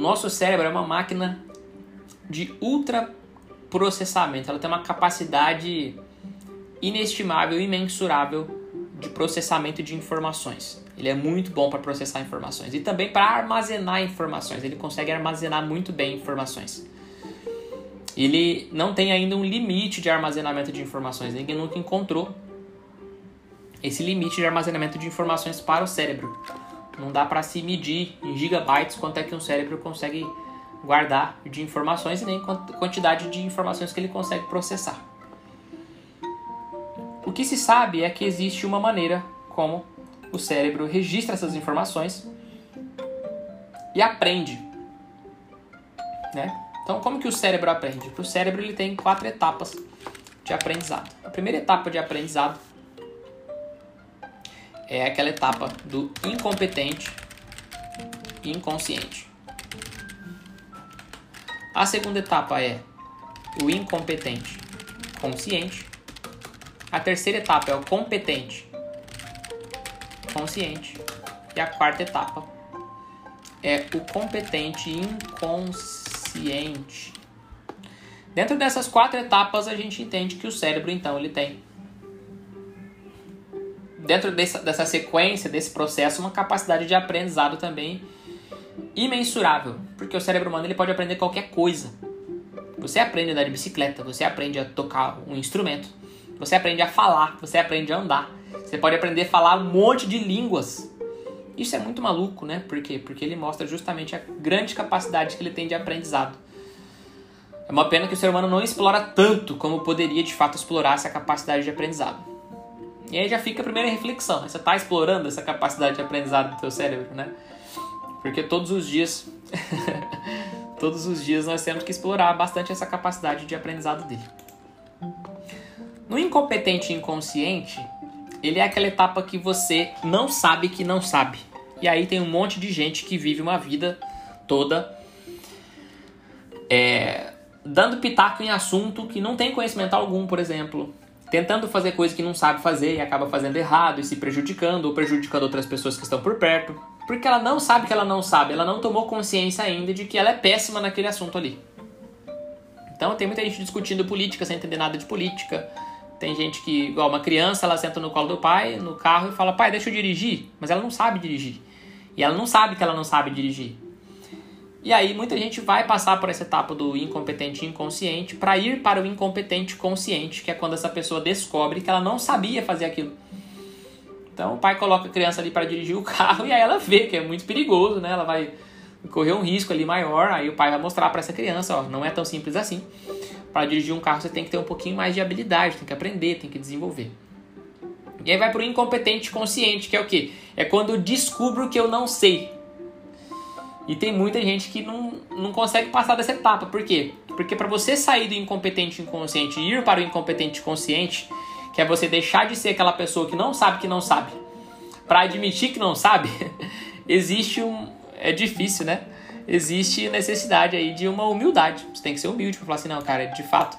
nosso cérebro é uma máquina de ultra processamento. Ela tem uma capacidade inestimável, imensurável de processamento de informações. Ele é muito bom para processar informações e também para armazenar informações. Ele consegue armazenar muito bem informações. Ele não tem ainda um limite de armazenamento de informações. Ninguém nunca encontrou esse limite de armazenamento de informações para o cérebro. Não dá para se medir em gigabytes quanto é que um cérebro consegue guardar de informações e nem quantidade de informações que ele consegue processar. O que se sabe é que existe uma maneira como o cérebro registra essas informações e aprende. Né? Então, como que o cérebro aprende? O cérebro ele tem quatro etapas de aprendizado. A primeira etapa de aprendizado é aquela etapa do incompetente inconsciente. A segunda etapa é o incompetente consciente. A terceira etapa é o competente consciente. E a quarta etapa é o competente inconsciente. Dentro dessas quatro etapas, a gente entende que o cérebro, então, ele tem dentro dessa, dessa sequência, desse processo, uma capacidade de aprendizado também imensurável, porque o cérebro humano ele pode aprender qualquer coisa. Você aprende a andar de bicicleta, você aprende a tocar um instrumento, você aprende a falar, você aprende a andar, você pode aprender a falar um monte de línguas. Isso é muito maluco, né? Por quê? Porque ele mostra justamente a grande capacidade que ele tem de aprendizado. É uma pena que o ser humano não explora tanto como poderia de fato explorar essa capacidade de aprendizado. E aí já fica a primeira reflexão, né? Você está explorando essa capacidade de aprendizado do teu cérebro, né? Porque todos os dias, todos os dias nós temos que explorar bastante essa capacidade de aprendizado dele. No incompetente inconsciente, ele é aquela etapa que você não sabe que não sabe. E aí tem um monte de gente que vive uma vida toda é, dando pitaco em assunto que não tem conhecimento algum, por exemplo tentando fazer coisa que não sabe fazer e acaba fazendo errado e se prejudicando ou prejudicando outras pessoas que estão por perto, porque ela não sabe que ela não sabe, ela não tomou consciência ainda de que ela é péssima naquele assunto ali. Então tem muita gente discutindo política sem entender nada de política. Tem gente que, igual uma criança, ela senta no colo do pai, no carro e fala: "Pai, deixa eu dirigir", mas ela não sabe dirigir. E ela não sabe que ela não sabe dirigir. E aí muita gente vai passar por essa etapa do incompetente inconsciente para ir para o incompetente consciente, que é quando essa pessoa descobre que ela não sabia fazer aquilo. Então o pai coloca a criança ali para dirigir o carro e aí ela vê que é muito perigoso, né? Ela vai correr um risco ali maior, aí o pai vai mostrar para essa criança, ó, não é tão simples assim. Para dirigir um carro você tem que ter um pouquinho mais de habilidade, tem que aprender, tem que desenvolver. E aí vai para o incompetente consciente, que é o quê? É quando eu descubro que eu não sei. E tem muita gente que não, não consegue passar dessa etapa. Por quê? Porque para você sair do incompetente inconsciente e ir para o incompetente consciente, que é você deixar de ser aquela pessoa que não sabe que não sabe, para admitir que não sabe, existe um. É difícil, né? Existe necessidade aí de uma humildade. Você tem que ser humilde para falar assim: não, cara, de fato,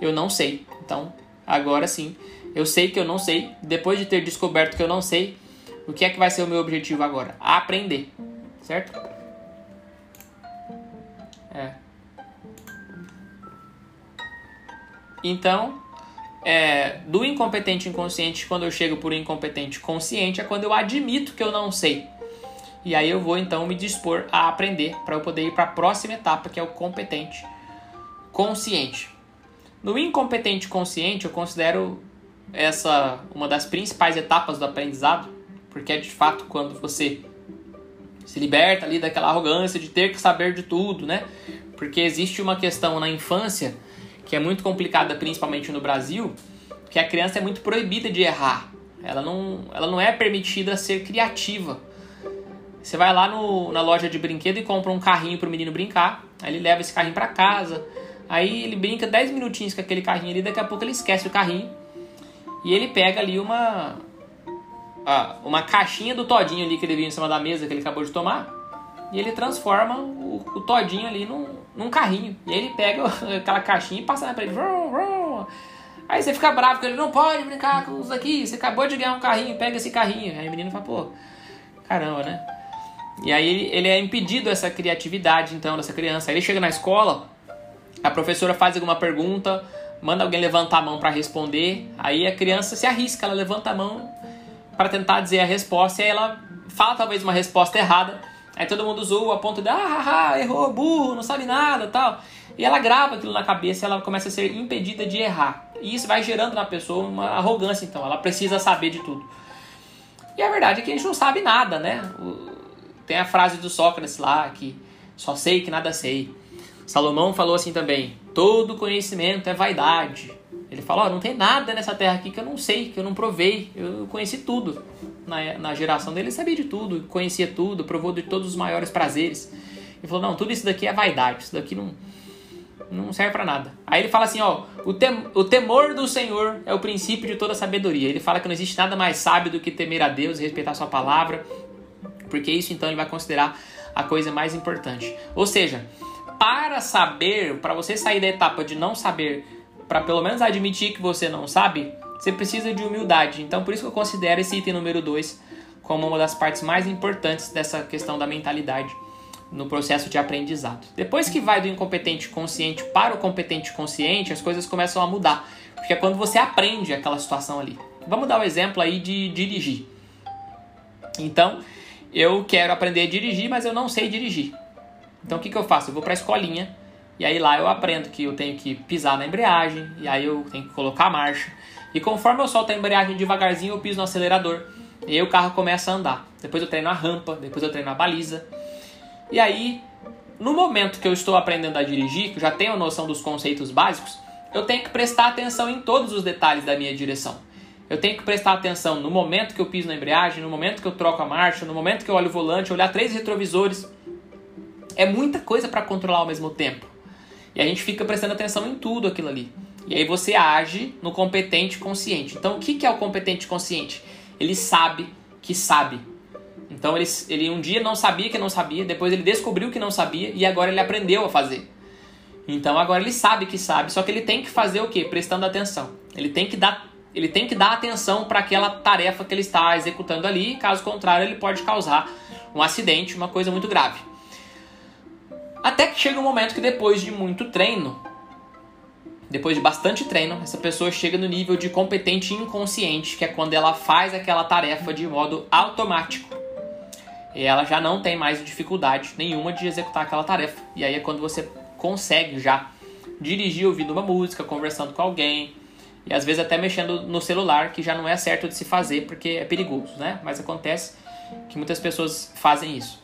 eu não sei. Então, agora sim, eu sei que eu não sei. Depois de ter descoberto que eu não sei, o que é que vai ser o meu objetivo agora? Aprender, certo? É. Então, é, do incompetente inconsciente, quando eu chego por incompetente consciente, é quando eu admito que eu não sei. E aí eu vou então me dispor a aprender para eu poder ir para a próxima etapa, que é o competente consciente. No incompetente consciente, eu considero essa uma das principais etapas do aprendizado, porque é de fato quando você se liberta ali daquela arrogância de ter que saber de tudo, né? Porque existe uma questão na infância que é muito complicada, principalmente no Brasil, que a criança é muito proibida de errar. Ela não, ela não é permitida ser criativa. Você vai lá no, na loja de brinquedo e compra um carrinho para o menino brincar, aí ele leva esse carrinho para casa, aí ele brinca 10 minutinhos com aquele carrinho ali, daqui a pouco ele esquece o carrinho e ele pega ali uma, uma caixinha do todinho ali que ele viu em cima da mesa que ele acabou de tomar e ele transforma o, o todinho ali num, num carrinho. E aí ele pega aquela caixinha e passa pra ele. Vrum, vrum. Aí você fica bravo porque ele não pode brincar com isso aqui. Você acabou de ganhar um carrinho, pega esse carrinho. Aí o menino fala, pô, caramba, né? E aí ele, ele é impedido essa criatividade, então, dessa criança. Aí ele chega na escola, a professora faz alguma pergunta, manda alguém levantar a mão para responder, aí a criança se arrisca, ela levanta a mão para tentar dizer a resposta, e aí ela fala talvez uma resposta errada, aí todo mundo zoa a ponto de, ah, errou, burro, não sabe nada tal. E ela grava aquilo na cabeça e ela começa a ser impedida de errar. E isso vai gerando na pessoa uma arrogância, então, ela precisa saber de tudo. E a verdade é que a gente não sabe nada, né? Tem a frase do Sócrates lá, que só sei que nada sei. Salomão falou assim também: todo conhecimento é vaidade. Ele falou: oh, não tem nada nessa terra aqui que eu não sei, que eu não provei. Eu conheci tudo. Na, na geração dele, ele sabia de tudo, conhecia tudo, provou de todos os maiores prazeres. Ele falou: não, tudo isso daqui é vaidade, isso daqui não, não serve para nada. Aí ele fala assim: ó, o, tem, o temor do Senhor é o princípio de toda sabedoria. Ele fala que não existe nada mais sábio do que temer a Deus e respeitar Sua palavra, porque isso então ele vai considerar a coisa mais importante. Ou seja, para saber, para você sair da etapa de não saber, para pelo menos admitir que você não sabe, você precisa de humildade. Então, por isso que eu considero esse item número 2 como uma das partes mais importantes dessa questão da mentalidade no processo de aprendizado. Depois que vai do incompetente consciente para o competente consciente, as coisas começam a mudar, porque é quando você aprende aquela situação ali. Vamos dar o um exemplo aí de dirigir. Então, eu quero aprender a dirigir, mas eu não sei dirigir. Então o que, que eu faço? Eu vou para a escolinha e aí lá eu aprendo que eu tenho que pisar na embreagem e aí eu tenho que colocar a marcha. E conforme eu solto a embreagem devagarzinho, eu piso no acelerador. E aí o carro começa a andar. Depois eu treino a rampa, depois eu treino a baliza. E aí, no momento que eu estou aprendendo a dirigir, que já tenho noção dos conceitos básicos, eu tenho que prestar atenção em todos os detalhes da minha direção. Eu tenho que prestar atenção no momento que eu piso na embreagem, no momento que eu troco a marcha, no momento que eu olho o volante, olhar três retrovisores. É muita coisa para controlar ao mesmo tempo. E a gente fica prestando atenção em tudo aquilo ali. E aí você age no competente consciente. Então, o que é o competente consciente? Ele sabe que sabe. Então, ele, ele um dia não sabia que não sabia, depois ele descobriu que não sabia e agora ele aprendeu a fazer. Então, agora ele sabe que sabe, só que ele tem que fazer o quê? Prestando atenção. Ele tem que dar, ele tem que dar atenção para aquela tarefa que ele está executando ali, caso contrário, ele pode causar um acidente, uma coisa muito grave. Até que chega um momento que depois de muito treino, depois de bastante treino, essa pessoa chega no nível de competente inconsciente, que é quando ela faz aquela tarefa de modo automático. E ela já não tem mais dificuldade nenhuma de executar aquela tarefa. E aí é quando você consegue já dirigir ouvindo uma música, conversando com alguém, e às vezes até mexendo no celular, que já não é certo de se fazer porque é perigoso, né? Mas acontece que muitas pessoas fazem isso.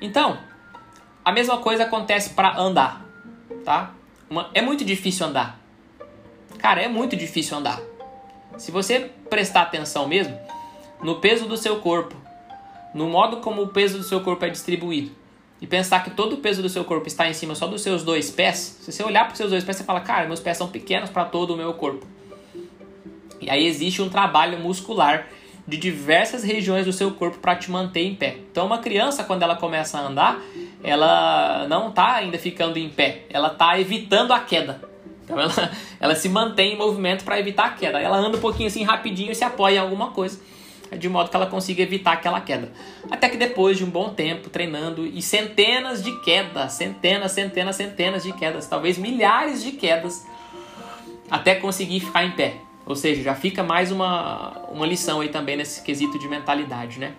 Então, a mesma coisa acontece para andar, tá? Uma, é muito difícil andar. Cara, é muito difícil andar. Se você prestar atenção mesmo no peso do seu corpo, no modo como o peso do seu corpo é distribuído, e pensar que todo o peso do seu corpo está em cima só dos seus dois pés, se você olhar para os seus dois pés, você fala, cara, meus pés são pequenos para todo o meu corpo. E aí existe um trabalho muscular de diversas regiões do seu corpo para te manter em pé. Então, uma criança, quando ela começa a andar, ela não está ainda ficando em pé, ela está evitando a queda. Então, ela, ela se mantém em movimento para evitar a queda. Ela anda um pouquinho assim rapidinho e se apoia em alguma coisa, de modo que ela consiga evitar aquela queda. Até que depois de um bom tempo treinando e centenas de quedas, centenas, centenas, centenas de quedas, talvez milhares de quedas, até conseguir ficar em pé. Ou seja, já fica mais uma, uma lição aí também nesse quesito de mentalidade, né?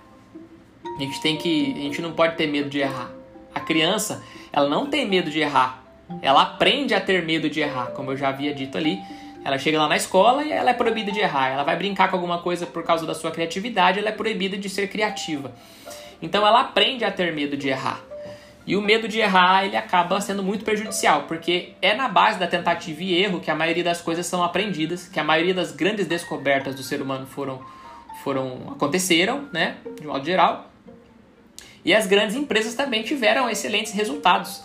A gente tem que. A gente não pode ter medo de errar. A criança, ela não tem medo de errar. Ela aprende a ter medo de errar, como eu já havia dito ali. Ela chega lá na escola e ela é proibida de errar. Ela vai brincar com alguma coisa por causa da sua criatividade, ela é proibida de ser criativa. Então ela aprende a ter medo de errar. E o medo de errar, ele acaba sendo muito prejudicial, porque é na base da tentativa e erro que a maioria das coisas são aprendidas, que a maioria das grandes descobertas do ser humano foram, foram aconteceram, né, de modo geral. E as grandes empresas também tiveram excelentes resultados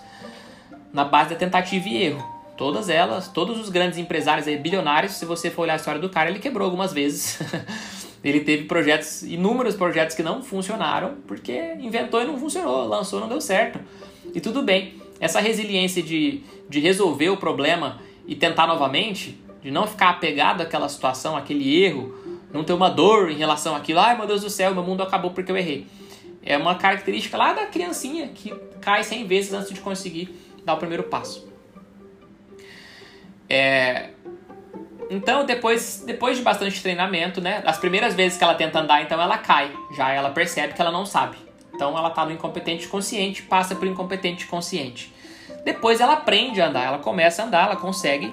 na base da tentativa e erro. Todas elas, todos os grandes empresários bilionários, se você for olhar a história do cara, ele quebrou algumas vezes. Ele teve projetos, inúmeros projetos que não funcionaram, porque inventou e não funcionou, lançou e não deu certo. E tudo bem. Essa resiliência de, de resolver o problema e tentar novamente, de não ficar apegado àquela situação, àquele erro, não ter uma dor em relação àquilo, ai meu Deus do céu, meu mundo acabou porque eu errei. É uma característica lá da criancinha que cai 100 vezes antes de conseguir dar o primeiro passo. É... Então, depois, depois de bastante treinamento, né? As primeiras vezes que ela tenta andar, então ela cai. Já ela percebe que ela não sabe. Então ela está no incompetente consciente, passa para o incompetente consciente. Depois ela aprende a andar, ela começa a andar, ela consegue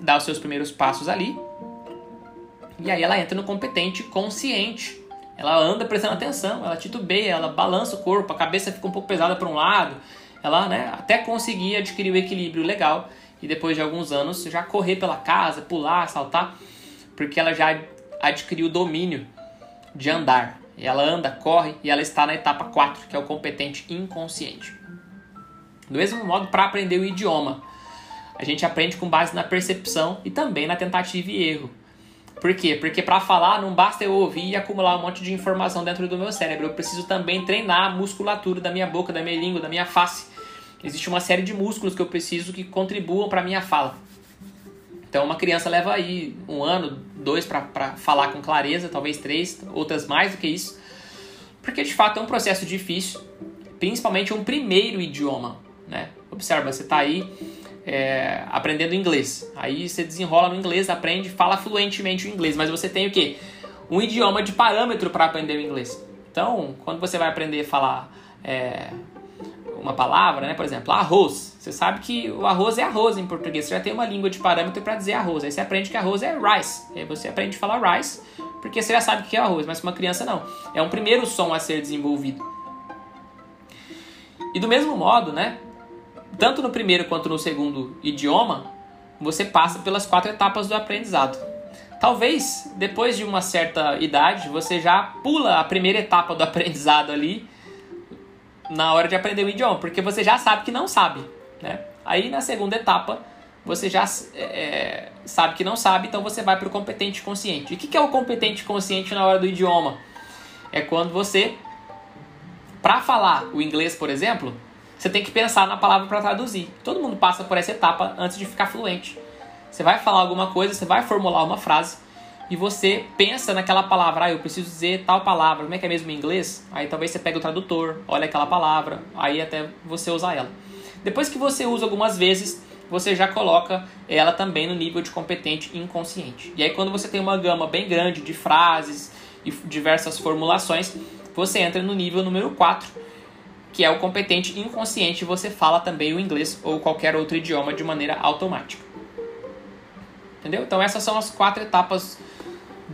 dar os seus primeiros passos ali. E aí ela entra no competente consciente. Ela anda prestando atenção, ela titubeia, ela balança o corpo, a cabeça fica um pouco pesada para um lado. Ela, né, até conseguir adquirir o equilíbrio legal e depois de alguns anos já correr pela casa, pular, saltar, porque ela já adquiriu o domínio de andar. Ela anda, corre e ela está na etapa 4, que é o competente inconsciente. Do mesmo modo, para aprender o idioma, a gente aprende com base na percepção e também na tentativa e erro. Por quê? Porque para falar não basta eu ouvir e acumular um monte de informação dentro do meu cérebro. Eu preciso também treinar a musculatura da minha boca, da minha língua, da minha face. Existe uma série de músculos que eu preciso que contribuam para minha fala. Então, uma criança leva aí um ano, dois para falar com clareza, talvez três, outras mais do que isso. Porque de fato é um processo difícil, principalmente um primeiro idioma. Né? Observa, você está aí é, aprendendo inglês. Aí você desenrola no inglês, aprende, fala fluentemente o inglês, mas você tem o quê? Um idioma de parâmetro para aprender o inglês. Então, quando você vai aprender a falar é, uma palavra, né? Por exemplo, arroz. Você sabe que o arroz é arroz em português. Você já tem uma língua de parâmetro para dizer arroz. Aí você aprende que arroz é rice. Aí você aprende a falar rice, porque você já sabe o que é arroz, mas uma criança não. É um primeiro som a ser desenvolvido. E do mesmo modo, né? Tanto no primeiro quanto no segundo idioma, você passa pelas quatro etapas do aprendizado. Talvez depois de uma certa idade você já pula a primeira etapa do aprendizado ali na hora de aprender o idioma, porque você já sabe que não sabe, né? Aí na segunda etapa você já é, sabe que não sabe, então você vai para o competente consciente. E o que é o competente consciente na hora do idioma? É quando você, para falar o inglês, por exemplo, você tem que pensar na palavra para traduzir. Todo mundo passa por essa etapa antes de ficar fluente. Você vai falar alguma coisa, você vai formular uma frase, e você pensa naquela palavra, ah, eu preciso dizer tal palavra, como é que é mesmo em inglês? Aí talvez você pega o tradutor, olha aquela palavra, aí até você usar ela. Depois que você usa algumas vezes, você já coloca ela também no nível de competente inconsciente. E aí quando você tem uma gama bem grande de frases e diversas formulações, você entra no nível número 4, que é o competente inconsciente, você fala também o inglês ou qualquer outro idioma de maneira automática. Entendeu? Então essas são as quatro etapas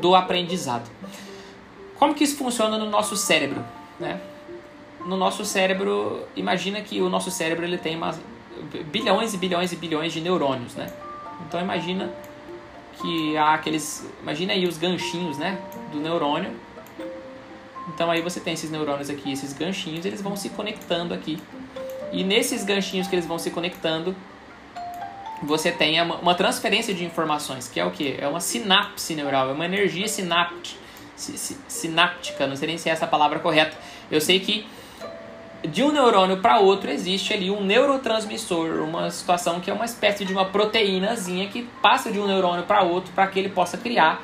do aprendizado. Como que isso funciona no nosso cérebro? Né? No nosso cérebro, imagina que o nosso cérebro ele tem umas bilhões e bilhões e bilhões de neurônios, né? Então imagina que há aqueles, imagina aí os ganchinhos, né, do neurônio. Então aí você tem esses neurônios aqui, esses ganchinhos, eles vão se conectando aqui. E nesses ganchinhos que eles vão se conectando, você tem uma transferência de informações, que é o que? É uma sinapse neural, é uma energia sináptica, sináptica, não sei nem se é essa a palavra correta. Eu sei que de um neurônio para outro existe ali um neurotransmissor, uma situação que é uma espécie de uma proteínazinha que passa de um neurônio para outro para que ele possa criar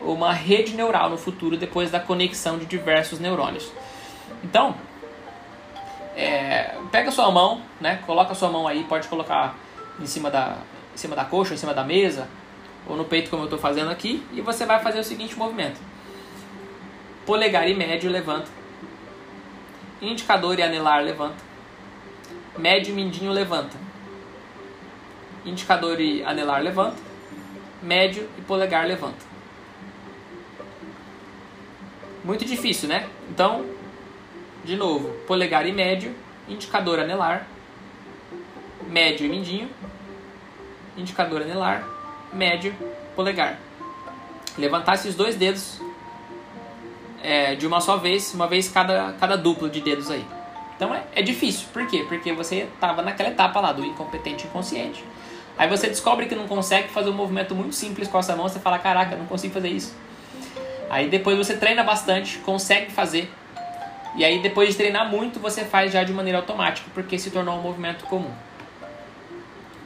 uma rede neural no futuro depois da conexão de diversos neurônios. Então, é, pega sua mão, né? Coloca sua mão aí, pode colocar em cima da, em cima da coxa, em cima da mesa, ou no peito como eu estou fazendo aqui, e você vai fazer o seguinte movimento. Polegar e médio levanta. Indicador e anelar levanta. Médio e mindinho levanta. Indicador e anelar levanta. Médio e polegar levanta. Muito difícil, né? Então, de novo, polegar e médio, indicador anelar, médio e mindinho, indicador anelar, médio, polegar. Levantar esses dois dedos é, de uma só vez, uma vez cada, cada duplo de dedos aí. Então é, é difícil, por quê? Porque você estava naquela etapa lá do incompetente inconsciente. Aí você descobre que não consegue fazer um movimento muito simples com essa mão, você fala, caraca, não consigo fazer isso. Aí depois você treina bastante, consegue fazer. E aí depois de treinar muito, você faz já de maneira automática, porque se tornou um movimento comum.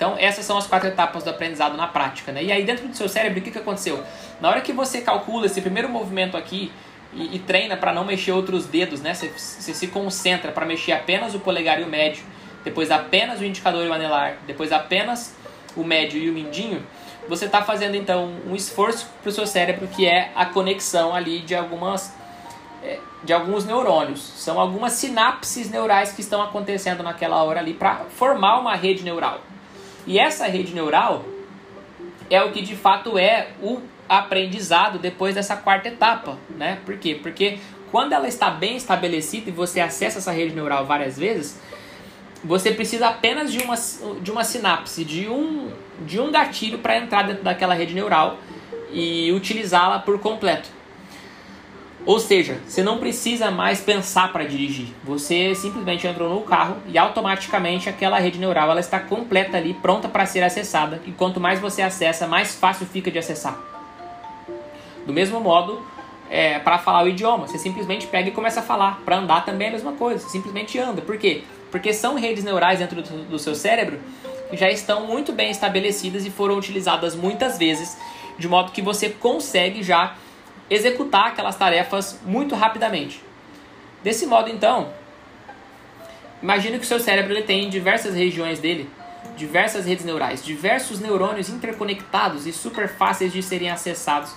Então, essas são as quatro etapas do aprendizado na prática. Né? E aí, dentro do seu cérebro, o que, que aconteceu? Na hora que você calcula esse primeiro movimento aqui, e, e treina para não mexer outros dedos, né? Você, você se concentra para mexer apenas o polegar e o médio, depois apenas o indicador e o anelar, depois apenas o médio e o mindinho, você está fazendo então um esforço para o seu cérebro que é a conexão ali de algumas é, de alguns neurônios. São algumas sinapses neurais que estão acontecendo naquela hora ali para formar uma rede neural. E essa rede neural é o que de fato é o aprendizado depois dessa quarta etapa, né? Por quê? Porque quando ela está bem estabelecida e você acessa essa rede neural várias vezes, você precisa apenas de uma, de uma sinapse, de um, de um gatilho para entrar dentro daquela rede neural e utilizá-la por completo. Ou seja, você não precisa mais pensar para dirigir. Você simplesmente entrou no carro e automaticamente aquela rede neural ela está completa ali, pronta para ser acessada. E quanto mais você acessa, mais fácil fica de acessar. Do mesmo modo, é, para falar o idioma, você simplesmente pega e começa a falar. Para andar também é a mesma coisa, você simplesmente anda. Por quê? Porque são redes neurais dentro do, do seu cérebro que já estão muito bem estabelecidas e foram utilizadas muitas vezes, de modo que você consegue já executar aquelas tarefas muito rapidamente. Desse modo, então, imagine que o seu cérebro ele tem diversas regiões dele, diversas redes neurais, diversos neurônios interconectados e super fáceis de serem acessados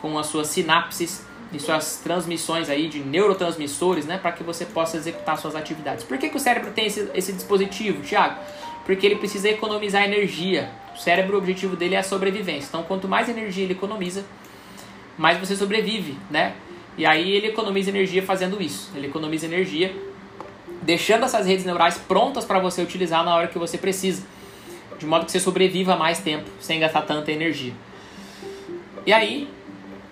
com as suas sinapses e suas transmissões aí de neurotransmissores, né, para que você possa executar suas atividades. Por que, que o cérebro tem esse, esse dispositivo, Tiago? Porque ele precisa economizar energia. O cérebro, o objetivo dele é a sobrevivência. Então, quanto mais energia ele economiza, mais você sobrevive, né? E aí ele economiza energia fazendo isso. Ele economiza energia deixando essas redes neurais prontas para você utilizar na hora que você precisa, de modo que você sobreviva mais tempo sem gastar tanta energia. E aí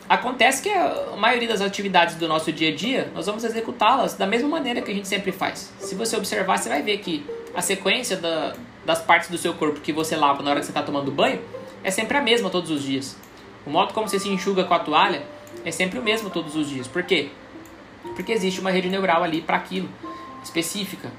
acontece que a maioria das atividades do nosso dia a dia nós vamos executá-las da mesma maneira que a gente sempre faz. Se você observar, você vai ver que a sequência da, das partes do seu corpo que você lava na hora que você está tomando banho é sempre a mesma todos os dias. O modo como você se enxuga com a toalha é sempre o mesmo todos os dias. Por quê? Porque existe uma rede neural ali para aquilo, específica,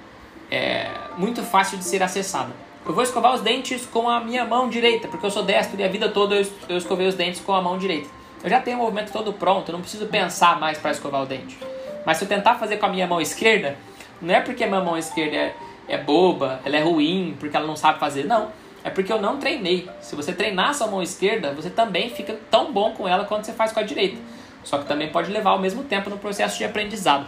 é muito fácil de ser acessada. Eu vou escovar os dentes com a minha mão direita, porque eu sou destro e a vida toda eu escovei os dentes com a mão direita. Eu já tenho o movimento todo pronto, eu não preciso pensar mais para escovar o dente. Mas se eu tentar fazer com a minha mão esquerda, não é porque a minha mão esquerda é, é boba, ela é ruim, porque ela não sabe fazer, não é porque eu não treinei. Se você treinar sua mão esquerda, você também fica tão bom com ela quanto você faz com a direita. Só que também pode levar ao mesmo tempo no processo de aprendizado.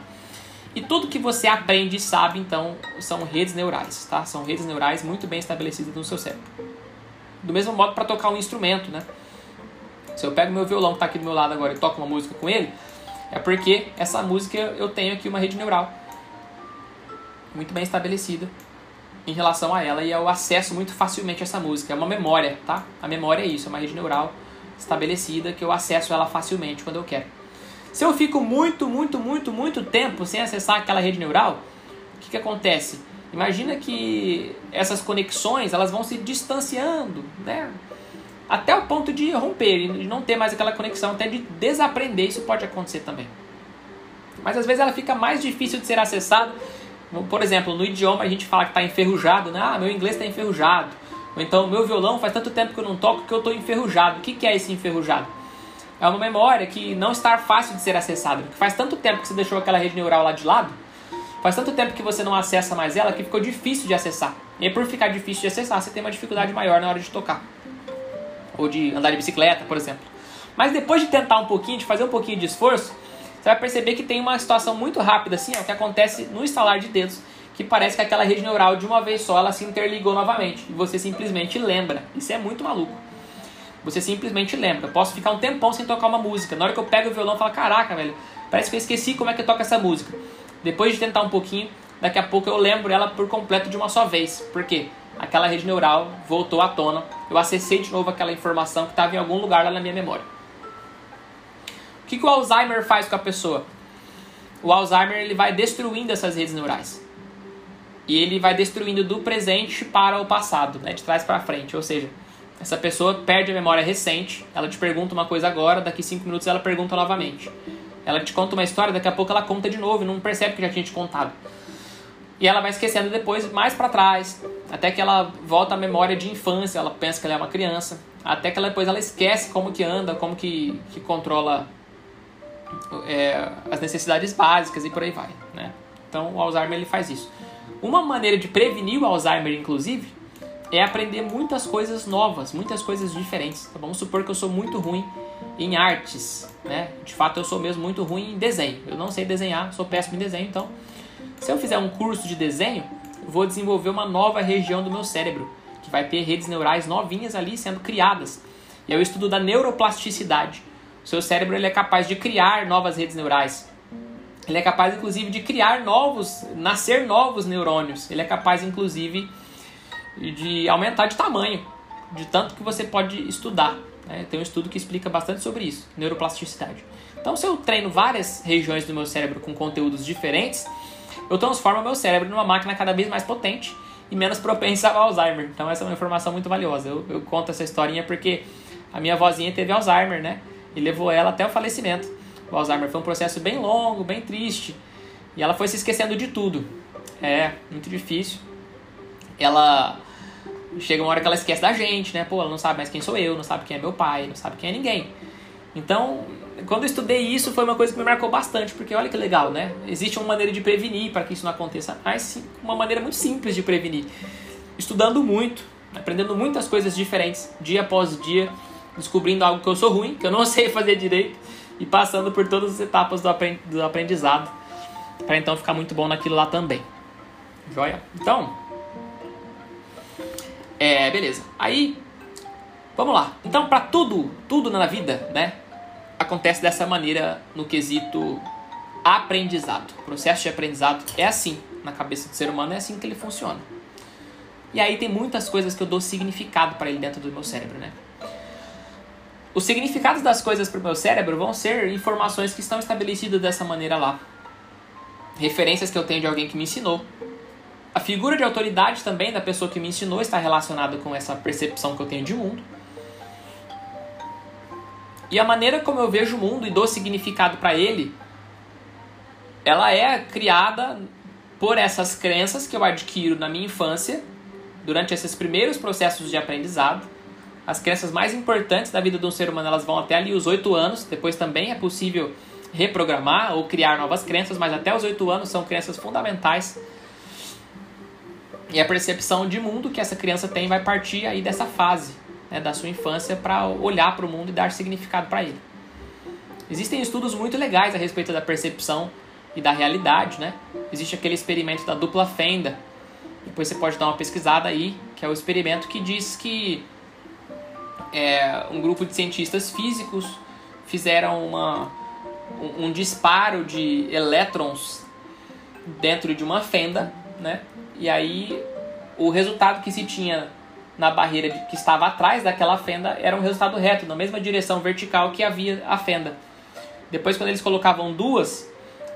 E tudo que você aprende e sabe, então, são redes neurais, tá? São redes neurais muito bem estabelecidas no seu cérebro. Do mesmo modo para tocar um instrumento, né? Se eu pego meu violão que está aqui do meu lado agora e toco uma música com ele, é porque essa música eu tenho aqui uma rede neural muito bem estabelecida em relação a ela e ao acesso muito facilmente a essa música. É uma memória, tá? A memória é isso, é uma rede neural estabelecida que eu acesso ela facilmente quando eu quero. Se eu fico muito, muito, muito, muito tempo sem acessar aquela rede neural, o que, que acontece? Imagina que essas conexões elas vão se distanciando, né? Até o ponto de romper e não ter mais aquela conexão, até de desaprender, isso pode acontecer também. Mas às vezes ela fica mais difícil de ser acessada por exemplo, no idioma a gente fala que está enferrujado, né? Ah, meu inglês está enferrujado. Ou então, meu violão faz tanto tempo que eu não toco que eu estou enferrujado. O que, que é esse enferrujado? É uma memória que não está fácil de ser acessada. Porque faz tanto tempo que você deixou aquela rede neural lá de lado, faz tanto tempo que você não acessa mais ela que ficou difícil de acessar. E aí, por ficar difícil de acessar, você tem uma dificuldade maior na hora de tocar. Ou de andar de bicicleta, por exemplo. Mas depois de tentar um pouquinho, de fazer um pouquinho de esforço, você vai perceber que tem uma situação muito rápida assim, ó, que acontece no instalar de dedos, que parece que aquela rede neural de uma vez só ela se interligou novamente e você simplesmente lembra. Isso é muito maluco. Você simplesmente lembra. Eu posso ficar um tempão sem tocar uma música. Na hora que eu pego o violão, eu falo: "Caraca, velho, parece que eu esqueci como é que eu toco essa música". Depois de tentar um pouquinho, daqui a pouco eu lembro ela por completo de uma só vez. Por quê? Aquela rede neural voltou à tona. Eu acessei de novo aquela informação que estava em algum lugar lá na minha memória. O que, que o Alzheimer faz com a pessoa? O Alzheimer ele vai destruindo essas redes neurais. E ele vai destruindo do presente para o passado, né, de trás para frente. Ou seja, essa pessoa perde a memória recente, ela te pergunta uma coisa agora, daqui cinco minutos ela pergunta novamente. Ela te conta uma história, daqui a pouco ela conta de novo e não percebe que já tinha te contado. E ela vai esquecendo depois mais para trás, até que ela volta à memória de infância, ela pensa que ela é uma criança, até que ela, depois ela esquece como que anda, como que, que controla é, as necessidades básicas e por aí vai, né? Então o Alzheimer ele faz isso. Uma maneira de prevenir o Alzheimer, inclusive, é aprender muitas coisas novas, muitas coisas diferentes. Então, vamos supor que eu sou muito ruim em artes, né? De fato, eu sou mesmo muito ruim em desenho. Eu não sei desenhar, sou péssimo em desenho, então se eu fizer um curso de desenho, vou desenvolver uma nova região do meu cérebro, que vai ter redes neurais novinhas ali sendo criadas. E é o estudo da neuroplasticidade. O seu cérebro ele é capaz de criar novas redes neurais. Ele é capaz, inclusive, de criar novos, nascer novos neurônios. Ele é capaz, inclusive, de aumentar de tamanho, de tanto que você pode estudar. Né? Tem um estudo que explica bastante sobre isso, neuroplasticidade. Então, se eu treino várias regiões do meu cérebro com conteúdos diferentes, eu transformo meu cérebro numa máquina cada vez mais potente e menos propensa ao Alzheimer. Então, essa é uma informação muito valiosa. Eu, eu conto essa historinha porque a minha vozinha teve Alzheimer, né? E levou ela até o falecimento. O Alzheimer foi um processo bem longo, bem triste. E ela foi se esquecendo de tudo. É, muito difícil. Ela chega uma hora que ela esquece da gente, né? Pô, ela não sabe mais quem sou eu, não sabe quem é meu pai, não sabe quem é ninguém. Então, quando eu estudei isso, foi uma coisa que me marcou bastante, porque olha que legal, né? Existe uma maneira de prevenir para que isso não aconteça, mas uma maneira muito simples de prevenir. Estudando muito, aprendendo muitas coisas diferentes, dia após dia, descobrindo algo que eu sou ruim, que eu não sei fazer direito, e passando por todas as etapas do aprendizado, para então ficar muito bom naquilo lá também. Joia? Então, é, beleza. Aí, vamos lá. Então, para tudo, tudo na vida, né, acontece dessa maneira no quesito aprendizado. O processo de aprendizado é assim na cabeça do ser humano, é assim que ele funciona. E aí tem muitas coisas que eu dou significado para ele dentro do meu cérebro, né? Os significados das coisas para o meu cérebro vão ser informações que estão estabelecidas dessa maneira lá. Referências que eu tenho de alguém que me ensinou. A figura de autoridade também da pessoa que me ensinou está relacionada com essa percepção que eu tenho de mundo. E a maneira como eu vejo o mundo e dou significado para ele, ela é criada por essas crenças que eu adquiro na minha infância, durante esses primeiros processos de aprendizado. As crenças mais importantes da vida de um ser humano, elas vão até ali os oito anos, depois também é possível reprogramar ou criar novas crenças, mas até os oito anos são crenças fundamentais. E a percepção de mundo que essa criança tem vai partir aí dessa fase né, da sua infância para olhar para o mundo e dar significado para ele. Existem estudos muito legais a respeito da percepção e da realidade, né? Existe aquele experimento da dupla fenda. Depois você pode dar uma pesquisada aí, que é o experimento que diz que é, um grupo de cientistas físicos fizeram uma, um, um disparo de elétrons dentro de uma fenda, né? E aí o resultado que se tinha na barreira que estava atrás daquela fenda era um resultado reto, na mesma direção vertical que havia a fenda. Depois, quando eles colocavam duas,